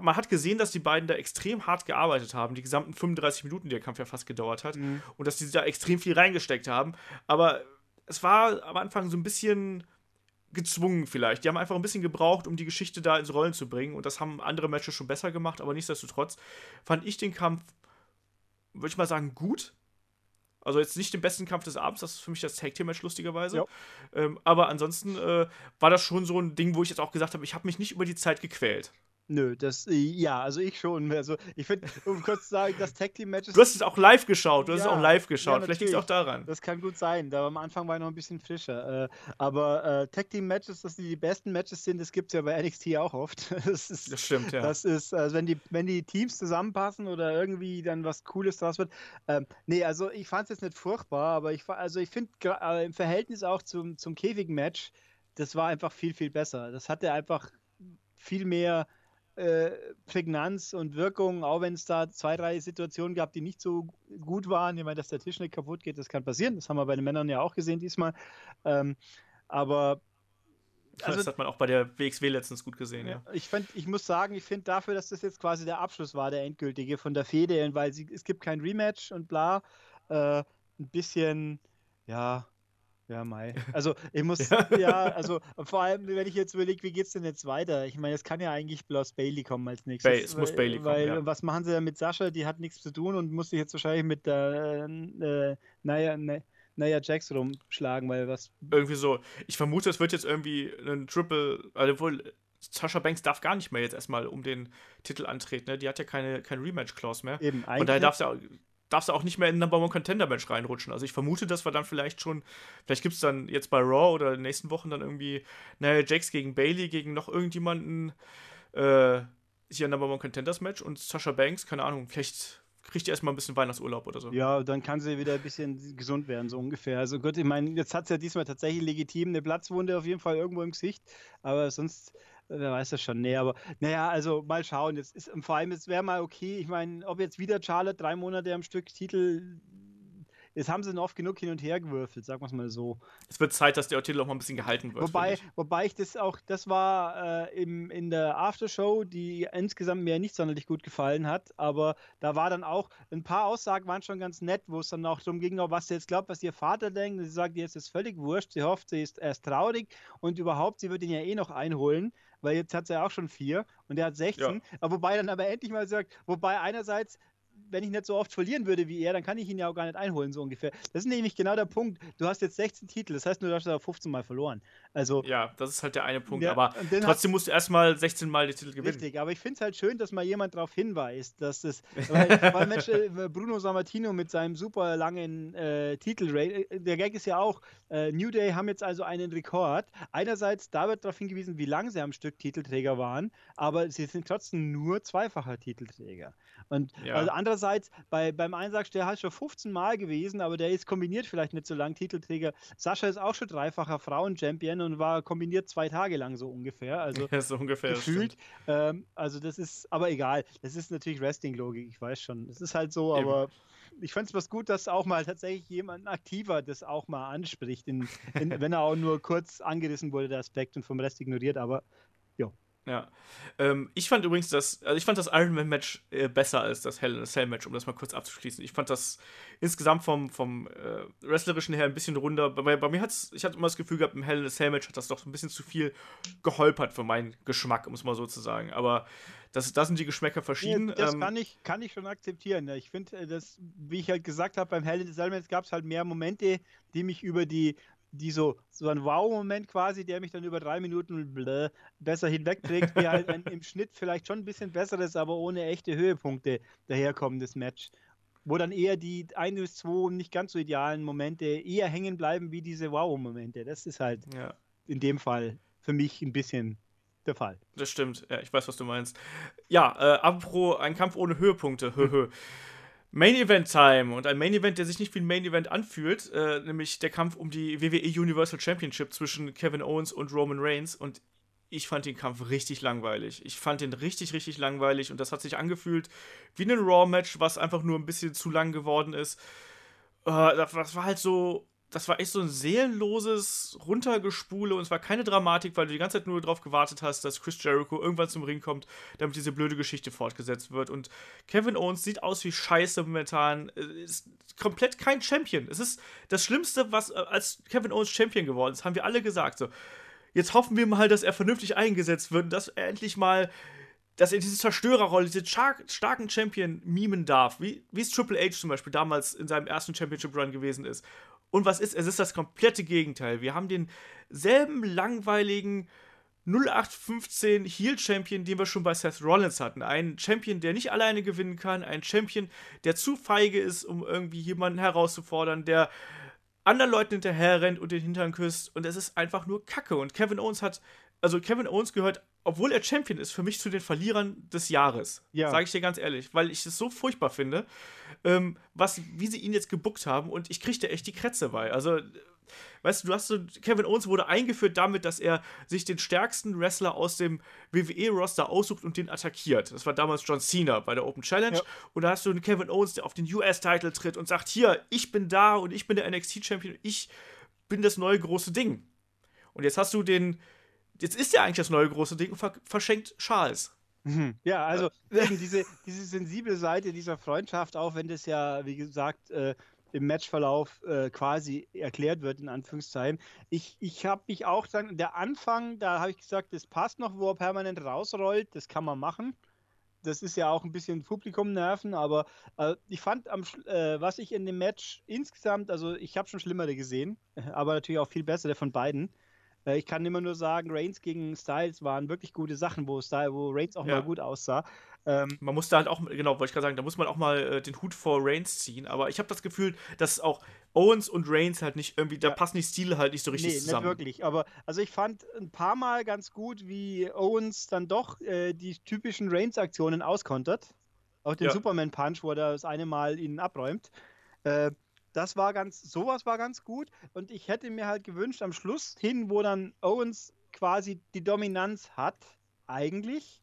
man hat gesehen, dass die beiden da extrem hart gearbeitet haben, die gesamten 35 Minuten, die der Kampf ja fast gedauert hat, mhm. und dass die da extrem viel reingesteckt haben. Aber es war am Anfang so ein bisschen gezwungen vielleicht. Die haben einfach ein bisschen gebraucht, um die Geschichte da ins Rollen zu bringen. Und das haben andere Matches schon besser gemacht, aber nichtsdestotrotz fand ich den Kampf, würde ich mal sagen, gut. Also jetzt nicht den besten Kampf des Abends, das ist für mich das Tag Team Match lustigerweise. Ähm, aber ansonsten äh, war das schon so ein Ding, wo ich jetzt auch gesagt habe, ich habe mich nicht über die Zeit gequält. Nö, das, äh, ja, also ich schon. Also ich finde, um kurz zu sagen, das Tag Team Matches. Du hast es auch live geschaut, du hast ja, es auch live geschaut. Ja, Vielleicht liegt es auch daran. Das kann gut sein. Da am Anfang war ich noch ein bisschen frischer. Äh, aber äh, Tag Team Matches, dass die die besten Matches sind, das gibt es ja bei NXT auch oft. [laughs] Das, ist, das stimmt, ja. Das ist, also wenn die, wenn die Teams zusammenpassen oder irgendwie dann was Cooles draus wird. Ähm, nee, also ich fand es jetzt nicht furchtbar, aber ich, also ich finde äh, im Verhältnis auch zum, zum Käfig-Match, das war einfach viel, viel besser. Das hatte einfach viel mehr äh, Prägnanz und Wirkung, auch wenn es da zwei, drei Situationen gab, die nicht so gut waren. Ich meine, dass der Tisch nicht kaputt geht, das kann passieren. Das haben wir bei den Männern ja auch gesehen diesmal. Ähm, aber also, das hat man auch bei der WXW letztens gut gesehen, ja. Ich, find, ich muss sagen, ich finde dafür, dass das jetzt quasi der Abschluss war, der endgültige von der Fehde, weil sie, es gibt kein Rematch und bla, äh, ein bisschen, ja, ja, Mai. [laughs] Also ich muss, ja. ja. also vor allem, wenn ich jetzt überlege, wie geht es denn jetzt weiter? Ich meine, es kann ja eigentlich bloß Bailey kommen als nächstes. Bay, es muss Bailey kommen, Weil ja. was machen sie ja mit Sascha? Die hat nichts zu tun und muss sich jetzt wahrscheinlich mit der äh, naja, ne, naja, Jax rumschlagen, weil was. Irgendwie so. Ich vermute, es wird jetzt irgendwie ein Triple, also wohl Sasha Banks darf gar nicht mehr jetzt erstmal um den Titel antreten. Ne? Die hat ja keine, keine Rematch-Clause mehr. Eben, eigentlich. Und daher darf sie auch, darfst du auch nicht mehr in ein Number One Contender Match reinrutschen. Also ich vermute, dass wir dann vielleicht schon, vielleicht gibt es dann jetzt bei Raw oder in den nächsten Wochen dann irgendwie, naja, Jax gegen Bailey, gegen noch irgendjemanden, äh, hier ein Number One Contenders Match und Sasha Banks, keine Ahnung, vielleicht kriegt die erstmal ein bisschen Weihnachtsurlaub oder so. Ja, dann kann sie wieder ein bisschen gesund werden, so ungefähr. Also gut, ich meine, jetzt hat sie ja diesmal tatsächlich legitim eine Platzwunde auf jeden Fall irgendwo im Gesicht, aber sonst wer weiß das schon. Nee, aber naja, also mal schauen. Jetzt ist, vor allem, es wäre mal okay. Ich meine, ob jetzt wieder Charlotte drei Monate am Stück Titel. Jetzt haben sie noch oft genug hin und her gewürfelt, sagen wir es mal so. Es wird Zeit, dass der Titel auch mal ein bisschen gehalten wird. Wobei, ich. wobei ich das auch, das war äh, im, in der Aftershow, die insgesamt mir nicht sonderlich gut gefallen hat, aber da war dann auch, ein paar Aussagen waren schon ganz nett, wo es dann auch darum ging, was sie jetzt glaubt, was ihr Vater denkt. Sie sagt, jetzt ist völlig wurscht, sie hofft, sie ist erst traurig und überhaupt, sie wird ihn ja eh noch einholen weil jetzt hat er ja auch schon vier und er hat 16. Ja. Wobei dann aber endlich mal sagt, wobei einerseits wenn ich nicht so oft verlieren würde wie er, dann kann ich ihn ja auch gar nicht einholen, so ungefähr. Das ist nämlich genau der Punkt. Du hast jetzt 16 Titel, das heißt, du hast da 15 Mal verloren. Also, ja, das ist halt der eine Punkt. Ja, aber trotzdem musst du erstmal 16 Mal die Titel gewinnen. Richtig, aber ich finde es halt schön, dass mal jemand darauf hinweist, dass das. [laughs] Weil, weil Mensch, äh, Bruno Sammartino mit seinem super langen äh, Titel, äh, der Gag ist ja auch, äh, New Day haben jetzt also einen Rekord. Einerseits, da wird darauf hingewiesen, wie lange sie am Stück Titelträger waren, aber sie sind trotzdem nur zweifacher Titelträger. Und ja. also andererseits, bei, beim Einsatz, der halt schon 15 Mal gewesen, aber der ist kombiniert vielleicht nicht so lang Titelträger. Sascha ist auch schon dreifacher Frauen-Champion und war kombiniert zwei Tage lang so ungefähr. Also [laughs] so ungefähr. Gefühlt. Ähm, also das ist, aber egal. Das ist natürlich Wrestling-Logik, ich weiß schon. Das ist halt so, Eben. aber ich fand es was gut, dass auch mal tatsächlich jemand aktiver das auch mal anspricht, in, in, wenn er auch nur kurz angerissen wurde, der Aspekt und vom Rest ignoriert, aber ja. Ähm, ich fand übrigens das, also ich fand das Iron Man Match äh, besser als das Hell in a Cell Match, um das mal kurz abzuschließen. Ich fand das insgesamt vom, vom äh, Wrestlerischen her ein bisschen runder. Bei, bei mir hat's, ich hatte immer das Gefühl gehabt, im Hell in a Cell Match hat das doch so ein bisschen zu viel geholpert für meinen Geschmack, um es mal so zu sagen. Aber das, da sind die Geschmäcker verschieden. Ja, das ähm, kann, ich, kann ich schon akzeptieren. Ich finde, äh, das, wie ich halt gesagt habe, beim Hell in a Cell Match gab es halt mehr Momente, die mich über die die so, so ein Wow-Moment quasi, der mich dann über drei Minuten bläh, besser hinwegträgt, wie halt ein, im Schnitt vielleicht schon ein bisschen besseres, aber ohne echte Höhepunkte daherkommendes Match. Wo dann eher die ein bis zwei nicht ganz so idealen Momente eher hängen bleiben wie diese Wow-Momente. Das ist halt ja. in dem Fall für mich ein bisschen der Fall. Das stimmt, ja, ich weiß, was du meinst. Ja, äh, apropos ein Kampf ohne Höhepunkte. [laughs] Main Event Time und ein Main Event, der sich nicht wie ein Main Event anfühlt, äh, nämlich der Kampf um die WWE Universal Championship zwischen Kevin Owens und Roman Reigns und ich fand den Kampf richtig langweilig. Ich fand den richtig, richtig langweilig und das hat sich angefühlt wie ein Raw-Match, was einfach nur ein bisschen zu lang geworden ist. Äh, das war halt so das war echt so ein seelenloses Runtergespule und es war keine Dramatik, weil du die ganze Zeit nur darauf gewartet hast, dass Chris Jericho irgendwann zum Ring kommt, damit diese blöde Geschichte fortgesetzt wird. Und Kevin Owens sieht aus wie Scheiße momentan. Ist komplett kein Champion. Es ist das Schlimmste, was äh, als Kevin Owens Champion geworden ist, haben wir alle gesagt. So, jetzt hoffen wir mal, dass er vernünftig eingesetzt wird und dass er endlich mal dass er diese Zerstörerrolle, diesen starken Champion mimen darf, wie, wie es Triple H zum Beispiel damals in seinem ersten Championship Run gewesen ist. Und was ist? Es ist das komplette Gegenteil. Wir haben denselben langweiligen 0815 Heel Champion, den wir schon bei Seth Rollins hatten. Ein Champion, der nicht alleine gewinnen kann, ein Champion, der zu feige ist, um irgendwie jemanden herauszufordern, der anderen Leuten hinterher rennt und den Hintern küsst. Und es ist einfach nur Kacke. Und Kevin Owens hat, also Kevin Owens gehört, obwohl er Champion ist, für mich zu den Verlierern des Jahres. Ja. Sage ich dir ganz ehrlich, weil ich es so furchtbar finde, ähm, was, wie sie ihn jetzt gebuckt haben. Und ich kriege da echt die Krätze bei. Also weißt du, du hast so, Kevin Owens wurde eingeführt damit, dass er sich den stärksten Wrestler aus dem WWE-Roster aussucht und den attackiert. Das war damals John Cena bei der Open Challenge. Ja. Und da hast du einen Kevin Owens, der auf den US-Title tritt und sagt: Hier, ich bin da und ich bin der NXT-Champion, ich bin das neue große Ding. Und jetzt hast du den, jetzt ist er eigentlich das neue große Ding und ver verschenkt Charles. Mhm. Ja, also [laughs] diese, diese sensible Seite dieser Freundschaft, auch wenn das ja, wie gesagt, äh, im Matchverlauf äh, quasi erklärt wird, in Anführungszeichen. Ich, ich habe mich auch dann, der Anfang, da habe ich gesagt, das passt noch, wo er permanent rausrollt, das kann man machen. Das ist ja auch ein bisschen Publikum nerven, aber äh, ich fand, am, äh, was ich in dem Match insgesamt, also ich habe schon Schlimmere gesehen, [laughs] aber natürlich auch viel bessere von beiden. Äh, ich kann immer nur sagen, Reigns gegen Styles waren wirklich gute Sachen, wo, Style, wo Reigns auch ja. mal gut aussah. Ähm, man muss da halt auch, genau, wollte ich gerade sagen, da muss man auch mal äh, den Hut vor Reigns ziehen. Aber ich habe das Gefühl, dass auch Owens und Reigns halt nicht irgendwie, da ja. passen die Stile halt nicht so richtig nee, zusammen. Nicht wirklich. Aber also ich fand ein paar Mal ganz gut, wie Owens dann doch äh, die typischen Reigns-Aktionen auskontert. Auch den ja. Superman Punch, wo er das eine Mal ihn abräumt. Äh, das war ganz, sowas war ganz gut. Und ich hätte mir halt gewünscht, am Schluss hin, wo dann Owens quasi die Dominanz hat, eigentlich,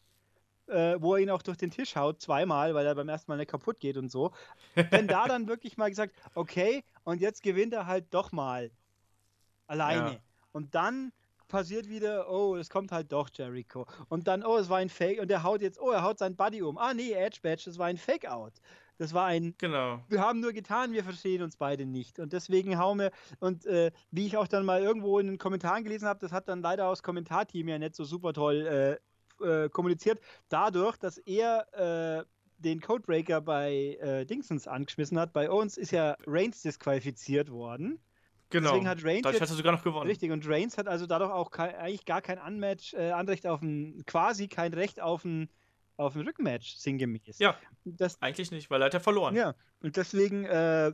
äh, wo er ihn auch durch den Tisch haut, zweimal, weil er beim ersten Mal nicht kaputt geht und so. Wenn da [laughs] dann wirklich mal gesagt, okay, und jetzt gewinnt er halt doch mal alleine. Ja. Und dann passiert wieder, oh, es kommt halt doch Jericho. Und dann, oh, es war ein Fake und er haut jetzt, oh, er haut sein Buddy um. Ah, nee, Edge Badge, das war ein Fake-Out. Das war ein. Genau. Wir haben nur getan, wir verstehen uns beide nicht. Und deswegen hauen wir. Und äh, wie ich auch dann mal irgendwo in den Kommentaren gelesen habe, das hat dann leider aus Kommentarteam ja nicht so super toll äh, äh, kommuniziert, dadurch, dass er äh, den Codebreaker bei äh, Dingsons angeschmissen hat. Bei uns ist ja Reigns disqualifiziert worden. Genau. Deswegen hat Reigns. Dadurch hat er sogar noch gewonnen. Richtig, und Reigns hat also dadurch auch kein, eigentlich gar kein Unmatch, äh, Anrecht auf ein, quasi kein Recht auf ein, auf ein Rückmatch, sinngemäß. Ja. Das, eigentlich nicht, weil er hat ja verloren. Ja, und deswegen äh,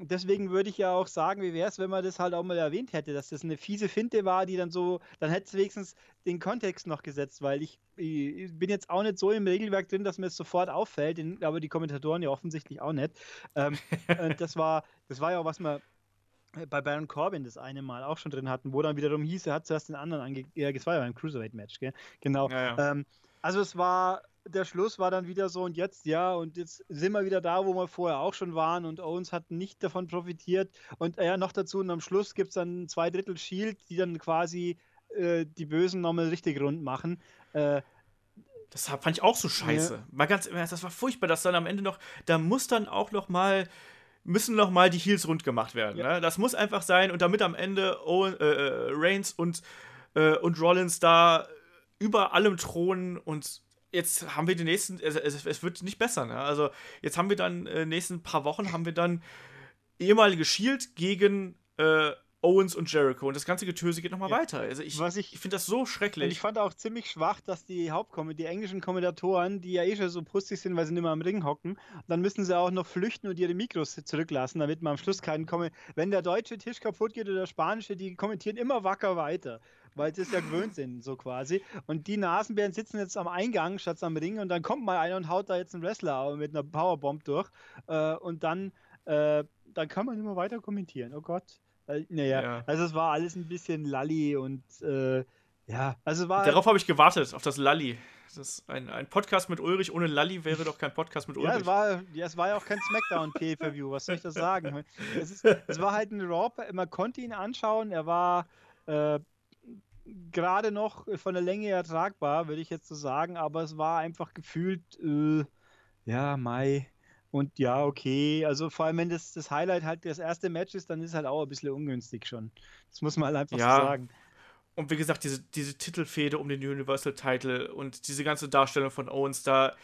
deswegen würde ich ja auch sagen, wie wäre es, wenn man das halt auch mal erwähnt hätte, dass das eine fiese Finte war, die dann so, dann hätte es wenigstens den Kontext noch gesetzt, weil ich, ich, bin jetzt auch nicht so im Regelwerk drin, dass mir es sofort auffällt, aber die Kommentatoren ja offensichtlich auch nicht. Ähm, [laughs] das war, das war ja auch was man bei Baron Corbin das eine Mal auch schon drin hatten, wo dann wiederum hieß, er hat zuerst den anderen ange... Ja, das war ja beim Cruiserweight-Match, gell? Genau. Ja, ja. Ähm, also es war der Schluss war dann wieder so und jetzt, ja, und jetzt sind wir wieder da, wo wir vorher auch schon waren und Owens hat nicht davon profitiert. Und ja, noch dazu, und am Schluss gibt es dann zwei Drittel Shield, die dann quasi äh, die Bösen nochmal richtig rund machen. Äh, das fand ich auch so scheiße. Ja. Mal ganz, das war furchtbar, dass dann am Ende noch, da muss dann auch noch mal müssen noch mal die Heels rund gemacht werden. Ja. Ne? Das muss einfach sein und damit am Ende Owen, äh, äh Reigns und, äh, und Rollins da über allem thronen und jetzt haben wir die nächsten, es, es, es wird nicht besser, ne? Also jetzt haben wir dann, äh, nächsten paar Wochen haben wir dann ehemalige Shield gegen äh, Owens und Jericho und das ganze Getöse geht nochmal ja. weiter. Also ich, ich, ich finde das so schrecklich. Ich fand auch ziemlich schwach, dass die Hauptkommentatoren, die englischen Kommentatoren, die ja eh schon so putzig sind, weil sie nicht mehr am Ring hocken, dann müssen sie auch noch flüchten und ihre Mikros zurücklassen, damit man am Schluss keinen Kommentar. Wenn der deutsche Tisch kaputt geht oder der spanische, die kommentieren immer wacker weiter weil sie es ja gewöhnt sind, so quasi. Und die Nasenbären sitzen jetzt am Eingang statt am Ring und dann kommt mal einer und haut da jetzt einen Wrestler mit einer Powerbomb durch. Äh, und dann, äh, dann kann man immer weiter kommentieren. Oh Gott. Äh, naja, ja. also es war alles ein bisschen lalli und äh, ja, also war. Darauf habe ich gewartet, auf das Lalli. Das ein, ein Podcast mit Ulrich ohne Lalli wäre doch kein Podcast mit Ulrich. Ja, es war, ja, es war ja auch kein Smackdown Pay-Per-View, was soll ich da sagen? [laughs] Es, ist, es war halt ein Raw, man konnte ihn anschauen, er war äh, gerade noch von der Länge ertragbar, würde ich jetzt so sagen, aber es war einfach gefühlt, äh, ja, Mai. Und ja, okay, also vor allem, wenn das, das Highlight halt das erste Match ist, dann ist es halt auch ein bisschen ungünstig schon. Das muss man halt einfach ja. so sagen. Und wie gesagt, diese, diese Titelfehde um den Universal Title und diese ganze Darstellung von Owens da,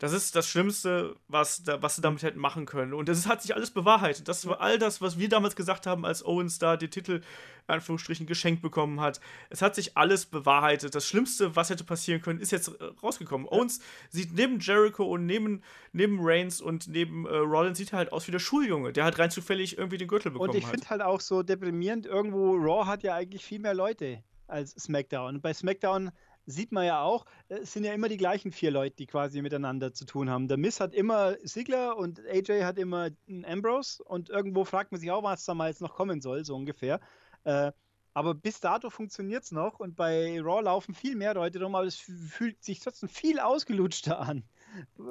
Das ist das Schlimmste, was, da, was sie damit hätten machen können. Und das hat sich alles bewahrheitet. Das war all das, was wir damals gesagt haben, als Owens da den Titel, in Anführungsstrichen, geschenkt bekommen hat. Es hat sich alles bewahrheitet. Das Schlimmste, was hätte passieren können, ist jetzt äh, rausgekommen. Ja. Owens sieht neben Jericho und neben, neben Reigns und neben äh, Rollins sieht er halt aus wie der Schuljunge, der halt rein zufällig irgendwie den Gürtel bekommen hat. Und ich finde halt auch so deprimierend, irgendwo Raw hat ja eigentlich viel mehr Leute als SmackDown. Und bei SmackDown sieht man ja auch, es sind ja immer die gleichen vier Leute, die quasi miteinander zu tun haben. Der Miss hat immer Sigler und AJ hat immer Ambrose und irgendwo fragt man sich auch, was da mal jetzt noch kommen soll, so ungefähr. Äh, aber bis dato funktioniert es noch und bei Raw laufen viel mehr Leute rum, aber es fühlt sich trotzdem viel ausgelutschter an.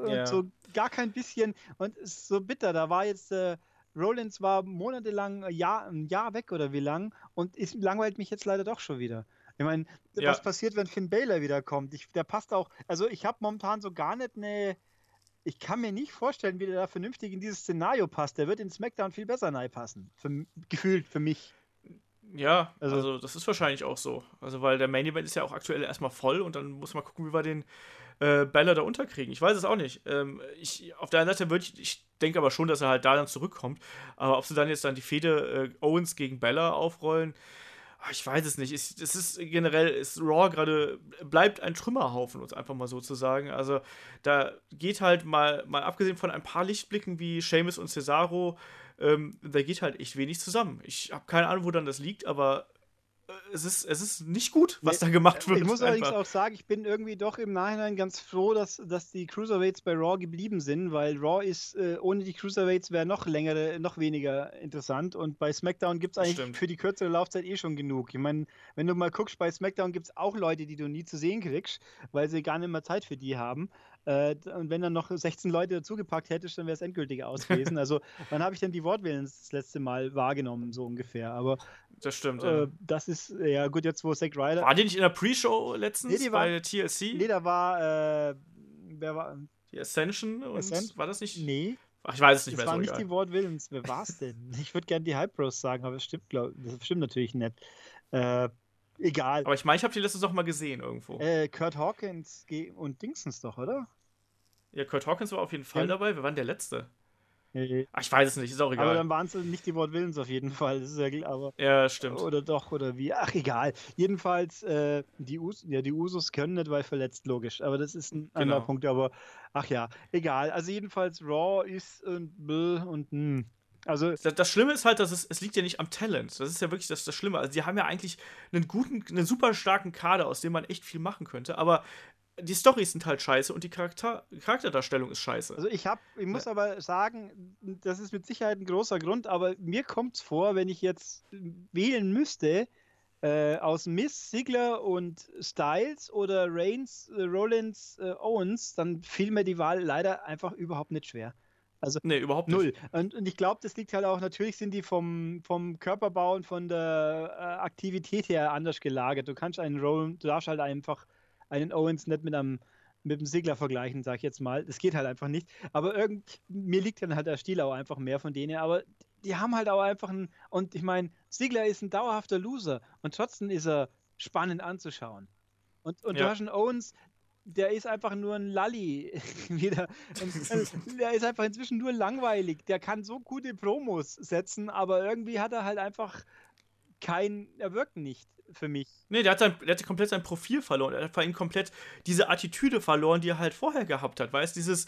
Ja. so gar kein bisschen und es ist so bitter. Da war jetzt äh, Rollins war monatelang ein Jahr, ein Jahr weg oder wie lang und ist, langweilt mich jetzt leider doch schon wieder. Ich meine, ja. was passiert, wenn Finn Baylor wiederkommt? Ich, der passt auch. Also, ich habe momentan so gar nicht eine. Ich kann mir nicht vorstellen, wie der da vernünftig in dieses Szenario passt. Der wird in SmackDown viel besser passen. Für, gefühlt für mich. Ja, also, also, das ist wahrscheinlich auch so. Also, weil der Main Event ist ja auch aktuell erstmal voll und dann muss man gucken, wie wir den äh, Baller da unterkriegen. Ich weiß es auch nicht. Ähm, ich, auf der einen Seite würde ich, ich denke aber schon, dass er halt da dann zurückkommt. Aber ob sie dann jetzt dann die Fehde äh, Owens gegen Bella aufrollen, Ah, ich weiß es nicht. Es ist generell, ist Raw gerade, bleibt ein Trümmerhaufen, uns einfach mal so zu sagen. Also da geht halt mal, mal abgesehen von ein paar Lichtblicken wie Seamus und Cesaro, ähm, da geht halt echt wenig zusammen. Ich habe keine Ahnung, wo dann das liegt, aber es ist, es ist nicht gut, was nee, da gemacht wird. Ich muss allerdings auch sagen, ich bin irgendwie doch im Nachhinein ganz froh, dass, dass die Cruiserweights bei Raw geblieben sind, weil Raw ist, äh, ohne die Cruiserweights wäre noch längere, noch weniger interessant und bei SmackDown gibt es eigentlich Stimmt. für die kürzere Laufzeit eh schon genug. Ich meine, wenn du mal guckst, bei SmackDown gibt es auch Leute, die du nie zu sehen kriegst, weil sie gar nicht mehr Zeit für die haben. Äh, und wenn dann noch 16 Leute dazugepackt hättest, dann wäre es endgültig aus gewesen. also, [laughs] wann habe ich denn die Wortwillen das letzte Mal wahrgenommen, so ungefähr? Aber das stimmt. Äh, ja. Das ist, ja gut, jetzt wo Zack Ryder. War die nicht in der Pre-Show letztens nee, die war, bei TLC? Nee, da war, äh, wer war. Die Ascension und Ascent? war das nicht? Nee. Ach, ich weiß es nicht das mehr. Das war nicht egal. die Wortwillens. Wer war es denn? Ich würde gerne die Hype Bros sagen, aber es stimmt, glaub, das stimmt natürlich nicht. Äh, egal. Aber ich meine, ich habe die letztes noch mal gesehen irgendwo. Äh, Kurt Hawkins und Dingsens doch, oder? Ja, Kurt Hawkins war auf jeden Fall ja. dabei. Wer war denn der Letzte? Ach, ich weiß es nicht, ist auch egal. Aber dann waren es nicht die Wortwillens auf jeden Fall. Das ist ja, aber, ja, stimmt. Oder doch, oder wie. Ach, egal. Jedenfalls, äh, die, Us ja, die Usos können nicht, weil verletzt, logisch. Aber das ist ein genau. anderer Punkt. Aber, ach ja, egal. Also, jedenfalls, Raw ist und Bill und mh. Also das, das, Schlimme ist halt, dass es, es liegt ja nicht am Talent. Das ist ja wirklich das, das Schlimme. Also, die haben ja eigentlich einen guten, einen super starken Kader, aus dem man echt viel machen könnte. Aber die Storys sind halt scheiße und die Charakter Charakterdarstellung ist scheiße. Also ich habe, ich muss ja. aber sagen, das ist mit Sicherheit ein großer Grund, aber mir kommt es vor, wenn ich jetzt wählen müsste, äh, aus Miss, Sigler und Styles oder Reigns, äh, Rollins, äh, Owens, dann fiel mir die Wahl leider einfach überhaupt nicht schwer. Also nee, überhaupt nicht. Null. Und, und ich glaube, das liegt halt auch, natürlich sind die vom, vom Körperbau und von der äh, Aktivität her anders gelagert. Du kannst einen Roll, du darfst halt einfach einen Owens nicht mit einem mit dem Sigler vergleichen, sag ich jetzt mal. Das geht halt einfach nicht. Aber irgend, mir liegt dann halt der Stil auch einfach mehr von denen. Aber die haben halt auch einfach einen. Und ich meine, Sigler ist ein dauerhafter Loser und trotzdem ist er spannend anzuschauen. Und, und ja. du hast einen Owens, der ist einfach nur ein Lalli [laughs] wieder. [laughs] der ist einfach inzwischen nur langweilig. Der kann so gute Promos setzen, aber irgendwie hat er halt einfach kein, er wirkt nicht für mich. Nee, der hat, sein, der hat komplett sein Profil verloren. Er hat vor allem komplett diese Attitüde verloren, die er halt vorher gehabt hat. Weißt dieses,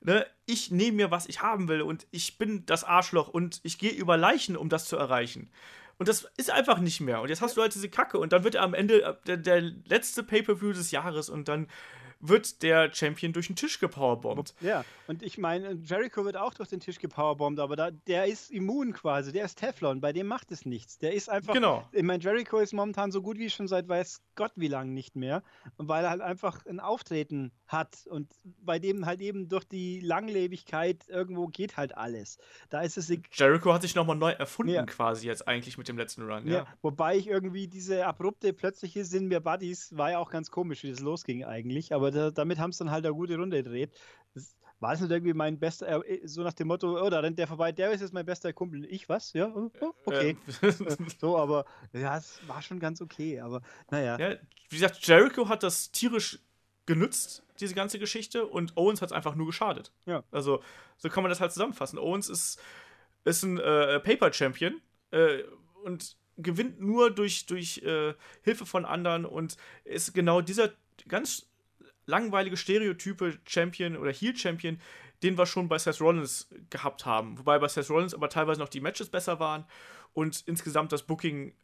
ne, ich nehme mir, was ich haben will und ich bin das Arschloch und ich gehe über Leichen, um das zu erreichen. Und das ist einfach nicht mehr. Und jetzt hast du halt diese Kacke und dann wird er am Ende äh, der, der letzte Pay-Per-View des Jahres und dann wird der Champion durch den Tisch gepowerbombt. Ja, und ich meine, Jericho wird auch durch den Tisch gepowerbombt, aber da, der ist immun quasi, der ist Teflon, bei dem macht es nichts. Der ist einfach. Genau. Ich meine, Jericho ist momentan so gut wie schon seit weiß Gott wie lang nicht mehr, weil er halt einfach ein Auftreten hat und bei dem halt eben durch die Langlebigkeit irgendwo geht halt alles. Da ist es. Jericho hat sich nochmal neu erfunden ja. quasi jetzt eigentlich mit dem letzten Run. Ja. ja. wobei ich irgendwie diese abrupte plötzliche sind wir Buddies war ja auch ganz komisch, wie das losging eigentlich, aber da, damit haben sie dann halt eine gute Runde gedreht. Das war es nicht irgendwie mein bester, äh, so nach dem Motto, oh, da rennt der vorbei, der ist jetzt mein bester Kumpel. Ich was? Ja, oh, oh okay. Ähm. so, aber ja, es war schon ganz okay, aber naja. Ja, wie gesagt, Jericho hat das tierisch genützt, diese ganze Geschichte, und Owens hat es einfach nur geschadet. Ja. Also, so kann man das halt zusammenfassen. Owens ist, ist ein äh, Paper-Champion äh, und gewinnt nur durch, durch äh, Hilfe von anderen und ist genau dieser ganz langweilige Stereotype Champion oder Heel Champion, den wir schon bei Seth Rollins gehabt haben. Wobei bei Seth Rollins aber teilweise noch die Matches besser waren und insgesamt das Booking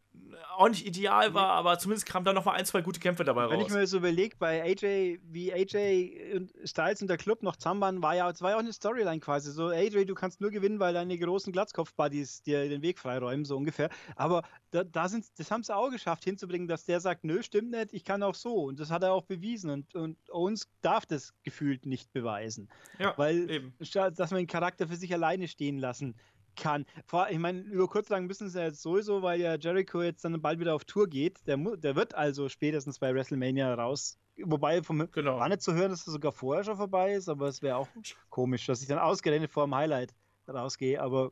auch nicht ideal war, aber zumindest kam da noch mal ein, zwei gute Kämpfe dabei Wenn raus. ich mir so überlege, bei AJ, wie AJ und Styles und der Club noch zusammen waren, war ja, es war ja auch eine Storyline quasi. So, AJ, du kannst nur gewinnen, weil deine großen Glatzkopf-Buddies dir den Weg freiräumen, so ungefähr. Aber da, da sind, das haben sie auch geschafft, hinzubringen, dass der sagt, nö, stimmt nicht, ich kann auch so. Und das hat er auch bewiesen. Und, und Owens darf das gefühlt nicht beweisen. ja, Weil, eben. dass man den Charakter für sich alleine stehen lassen kann. Vor, ich meine, über kurz lang müssen sie ja jetzt sowieso, weil ja Jericho jetzt dann bald wieder auf Tour geht. Der, der wird also spätestens bei WrestleMania raus. Wobei vom Genau. war nicht zu hören, dass es sogar vorher schon vorbei ist, aber es wäre auch [laughs] komisch, dass ich dann ausgerechnet vor dem Highlight rausgehe. Aber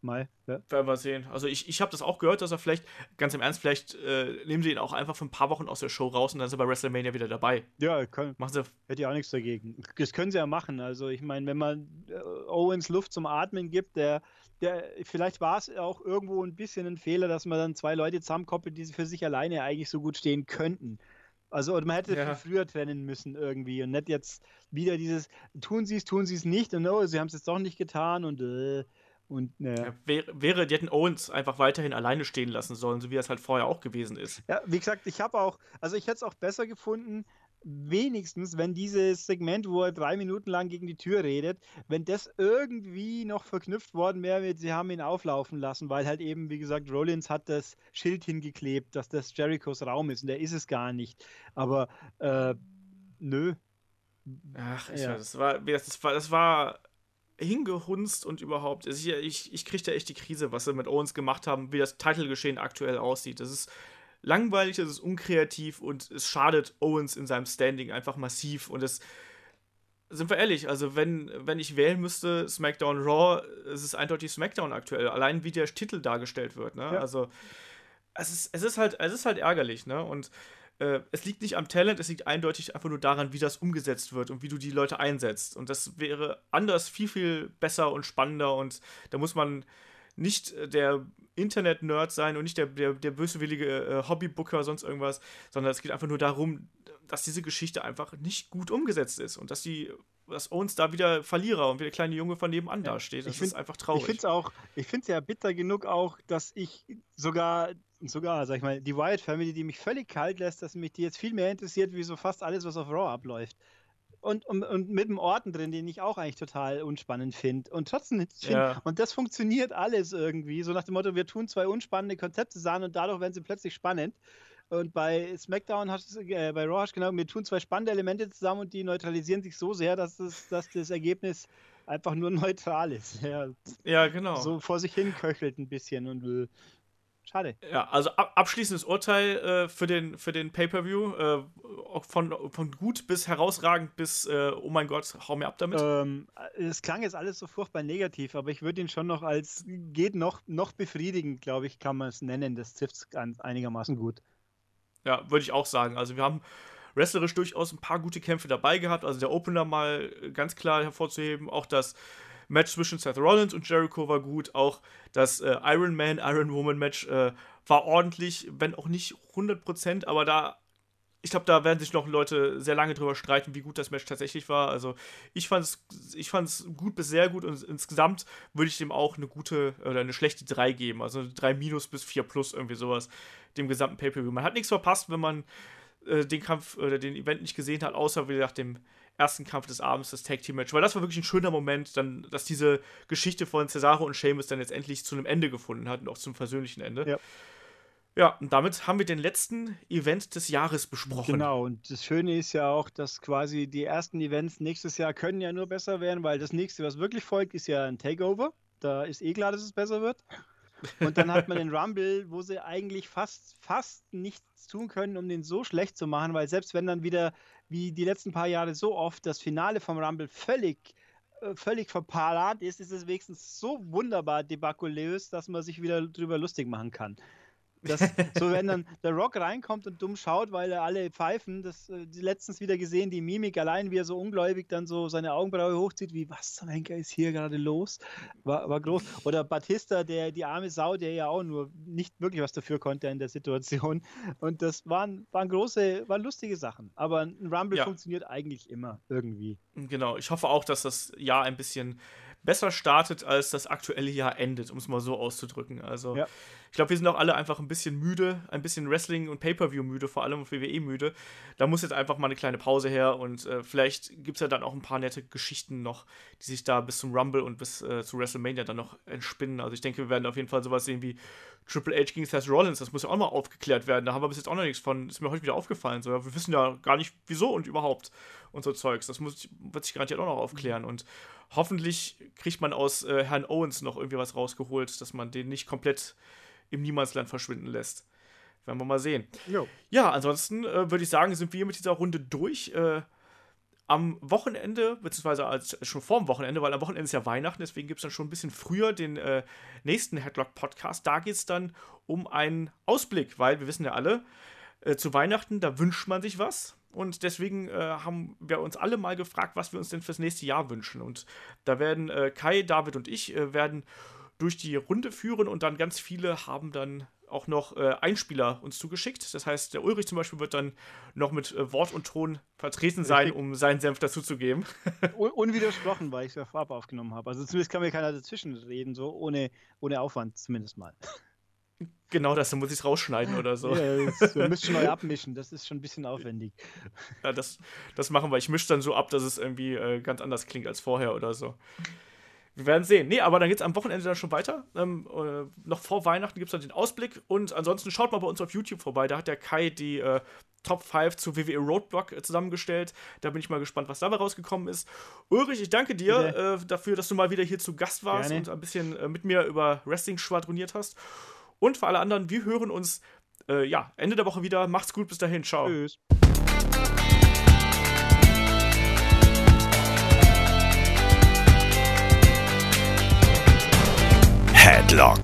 mal, ja. Werden wir sehen. Also ich, ich habe das auch gehört, dass er vielleicht, ganz im Ernst, vielleicht äh, nehmen sie ihn auch einfach für ein paar Wochen aus der Show raus und dann ist er bei WrestleMania wieder dabei. Ja, kann, Machen sie. hätte ich auch nichts dagegen. Das können sie ja machen. Also ich meine, wenn man äh, Owens Luft zum Atmen gibt, der, der vielleicht war es auch irgendwo ein bisschen ein Fehler, dass man dann zwei Leute zusammenkoppelt, die für sich alleine eigentlich so gut stehen könnten. Also man hätte Ja. früher trennen müssen irgendwie und nicht jetzt wieder dieses tun sie es, tun sie es nicht und oh, sie haben es jetzt doch nicht getan und äh, und ne. Ja, wäre, wäre, die hätten Owens einfach weiterhin alleine stehen lassen sollen, so wie es halt vorher auch gewesen ist. Ja, wie gesagt, ich habe auch, also ich hätte es auch besser gefunden, wenigstens, wenn dieses Segment, wo er drei Minuten lang gegen die Tür redet, wenn das irgendwie noch verknüpft worden wäre mit, sie haben ihn auflaufen lassen, weil halt eben, wie gesagt, Rollins hat das Schild hingeklebt, dass das Jerichos Raum ist und der ist es gar nicht. Aber äh, nö. Ach, ich Ja. weiß, das war, das war, das war hingehunzt und überhaupt. Also ich, ich, ich kriege da echt die Krise, was sie mit Owens gemacht haben, wie das Titelgeschehen aktuell aussieht. Das ist langweilig, das ist unkreativ und es schadet Owens in seinem Standing einfach massiv. Und es, sind wir ehrlich, also wenn, wenn ich wählen müsste, SmackDown Raw, es ist eindeutig SmackDown aktuell. Allein wie der Titel dargestellt wird, ne? Ja. Also es ist, es ist halt, es ist halt ärgerlich, ne? Und äh, es liegt nicht am Talent, es liegt eindeutig einfach nur daran, wie das umgesetzt wird und wie du die Leute einsetzt. Und das wäre anders viel, viel besser und spannender und da muss man nicht äh, der Internet-Nerd sein und nicht der, der, der böswillige äh, Hobbybooker, sonst irgendwas, sondern es geht einfach nur darum, dass diese Geschichte einfach nicht gut umgesetzt ist und dass die dass Owens da wieder Verlierer und wie der kleine Junge von nebenan Ja, dasteht. Das ich find- ist einfach traurig. Ich finde es auch, ich finde es ja bitter genug auch, dass ich sogar, sogar, sag ich mal, die Wyatt Family, die mich völlig kalt lässt, dass mich die jetzt viel mehr interessiert, wie so fast alles, was auf Raw abläuft. Und, und, und mit dem Orten drin, den ich auch eigentlich total unspannend finde. Und trotzdem find, Ja. und das funktioniert alles irgendwie. So nach dem Motto, wir tun zwei unspannende Konzepte zusammen und dadurch werden sie plötzlich spannend. Und bei SmackDown hast du, äh, bei Raw hast du genau, wir tun zwei spannende Elemente zusammen und die neutralisieren sich so sehr, dass das, dass das Ergebnis einfach nur neutral ist. [laughs] Ja, ja, genau. so vor sich hin köchelt ein bisschen und äh, schade. Ja, also ab, abschließendes Urteil äh, für den, für den Pay-Per-View. Äh, von, von gut bis herausragend bis, äh, oh mein Gott, hau mir ab damit. Ähm, es klang jetzt alles so furchtbar negativ, aber ich würde ihn schon noch als geht noch, noch befriedigend, glaube ich, kann man es nennen. Das trifft es einigermaßen gut. Ja, würde ich auch sagen. Also wir haben wrestlerisch durchaus ein paar gute Kämpfe dabei gehabt. Also der Opener mal ganz klar hervorzuheben. Auch das Match zwischen Seth Rollins und Jericho war gut. Auch das äh, Iron Man, Iron Woman Match äh, war ordentlich, wenn auch nicht 100%, aber da, ich glaube, da werden sich noch Leute sehr lange drüber streiten, wie gut das Match tatsächlich war. Also ich fand es ich fand's gut bis sehr gut und insgesamt würde ich dem auch eine gute oder eine schlechte 3 geben. Also 3 minus bis 4 plus, irgendwie sowas, dem gesamten Pay-Per-View. Man hat nichts verpasst, wenn man äh, den Kampf oder den Event nicht gesehen hat, außer wie nach dem ersten Kampf des Abends, das Tag Team Match, weil das war wirklich ein schöner Moment, dann, dass diese Geschichte von Cesaro und Sheamus dann jetzt endlich zu einem Ende gefunden hat und auch zum versöhnlichen Ende. Ja. Ja, und damit haben wir den letzten Event des Jahres besprochen. Genau, und das Schöne ist ja auch, dass quasi die ersten Events nächstes Jahr können ja nur besser werden, weil das nächste, was wirklich folgt, ist ja ein Takeover. Da ist eh klar, dass es besser wird. Und dann hat man den Rumble, wo sie eigentlich fast, fast nichts tun können, um den so schlecht zu machen, weil selbst wenn dann wieder, wie die letzten paar Jahre so oft, das Finale vom Rumble völlig, äh, völlig verparat ist, ist es wenigstens so wunderbar debakulös, dass man sich wieder drüber lustig machen kann. Das, so wenn dann der Rock reinkommt und dumm schaut, weil er alle pfeifen, das äh, letztens wieder gesehen, die Mimik allein, wie er so ungläubig dann so seine Augenbraue hochzieht, wie was zum Henker ist hier gerade los? War, war groß. Oder Batista, der die arme Sau, der ja auch nur nicht wirklich was dafür konnte in der Situation. Und das waren, waren große, waren lustige Sachen. Aber ein Rumble ja. funktioniert eigentlich immer irgendwie. Genau, ich hoffe auch, dass das Jahr ein bisschen besser startet, als das aktuelle Jahr endet, um es mal so auszudrücken. Also ja. ich glaube, wir sind auch alle einfach ein bisschen müde, ein bisschen Wrestling und Pay-Per-View müde, vor allem WWE müde. Da muss jetzt einfach mal eine kleine Pause her und äh, vielleicht gibt es ja dann auch ein paar nette Geschichten noch, die sich da bis zum Rumble und bis äh, zu WrestleMania dann noch entspinnen. Also ich denke, wir werden auf jeden Fall sowas sehen wie Triple H gegen Seth Rollins, das muss ja auch mal aufgeklärt werden. Da haben wir bis jetzt auch noch nichts von. Ist mir heute wieder aufgefallen. So, wir wissen ja gar nicht, wieso und überhaupt und so Zeugs. Das muss, wird sich garantiert auch noch aufklären. Und hoffentlich kriegt man aus äh, Herrn Owens noch irgendwie was rausgeholt, dass man den nicht komplett im Niemandsland verschwinden lässt. Werden wir mal sehen. Jo. Ja, ansonsten äh, würde ich sagen, sind wir mit dieser Runde durch. Äh, am Wochenende, beziehungsweise als, schon vor dem Wochenende, weil am Wochenende ist ja Weihnachten, deswegen gibt es dann schon ein bisschen früher den äh, nächsten Headlock-Podcast. Da geht es dann um einen Ausblick, weil wir wissen ja alle, äh, zu Weihnachten, da wünscht man sich was. Und deswegen äh, haben wir uns alle mal gefragt, was wir uns denn fürs nächste Jahr wünschen. Und da werden äh, Kai, David und ich äh, werden durch die Runde führen und dann ganz viele haben dann auch noch äh, Einspieler uns zugeschickt. Das heißt, der Ulrich zum Beispiel wird dann noch mit äh, Wort und Ton vertreten sein, um [laughs] seinen Senf dazuzugeben. [laughs] Un unwidersprochen, weil ich es ja vorab aufgenommen habe. Also zumindest kann mir keiner dazwischen reden, so ohne, ohne Aufwand zumindest mal. Genau das, dann muss ich es rausschneiden oder so. Ja, das, wir müssen neu abmischen, das ist schon ein bisschen aufwendig. Ja, das, das machen wir. Ich mische dann so ab, dass es irgendwie äh, ganz anders klingt als vorher oder so. Wir werden sehen. Nee, aber dann geht es am Wochenende dann schon weiter. Ähm, äh, noch vor Weihnachten gibt es dann den Ausblick. Und ansonsten schaut mal bei uns auf YouTube vorbei. Da hat der Kai die äh, Top 5 zu WWE Roadblock äh, zusammengestellt. Da bin ich mal gespannt, was dabei rausgekommen ist. Ulrich, ich danke dir äh, dafür, dass du mal wieder hier zu Gast warst Gerne. und ein bisschen äh, mit mir über Wrestling schwadroniert hast. Und für alle anderen, wir hören uns äh, ja, Ende der Woche wieder. Macht's gut, bis dahin. Ciao. Tschüss. Headlock,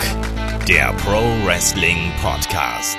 der Pro Wrestling Podcast.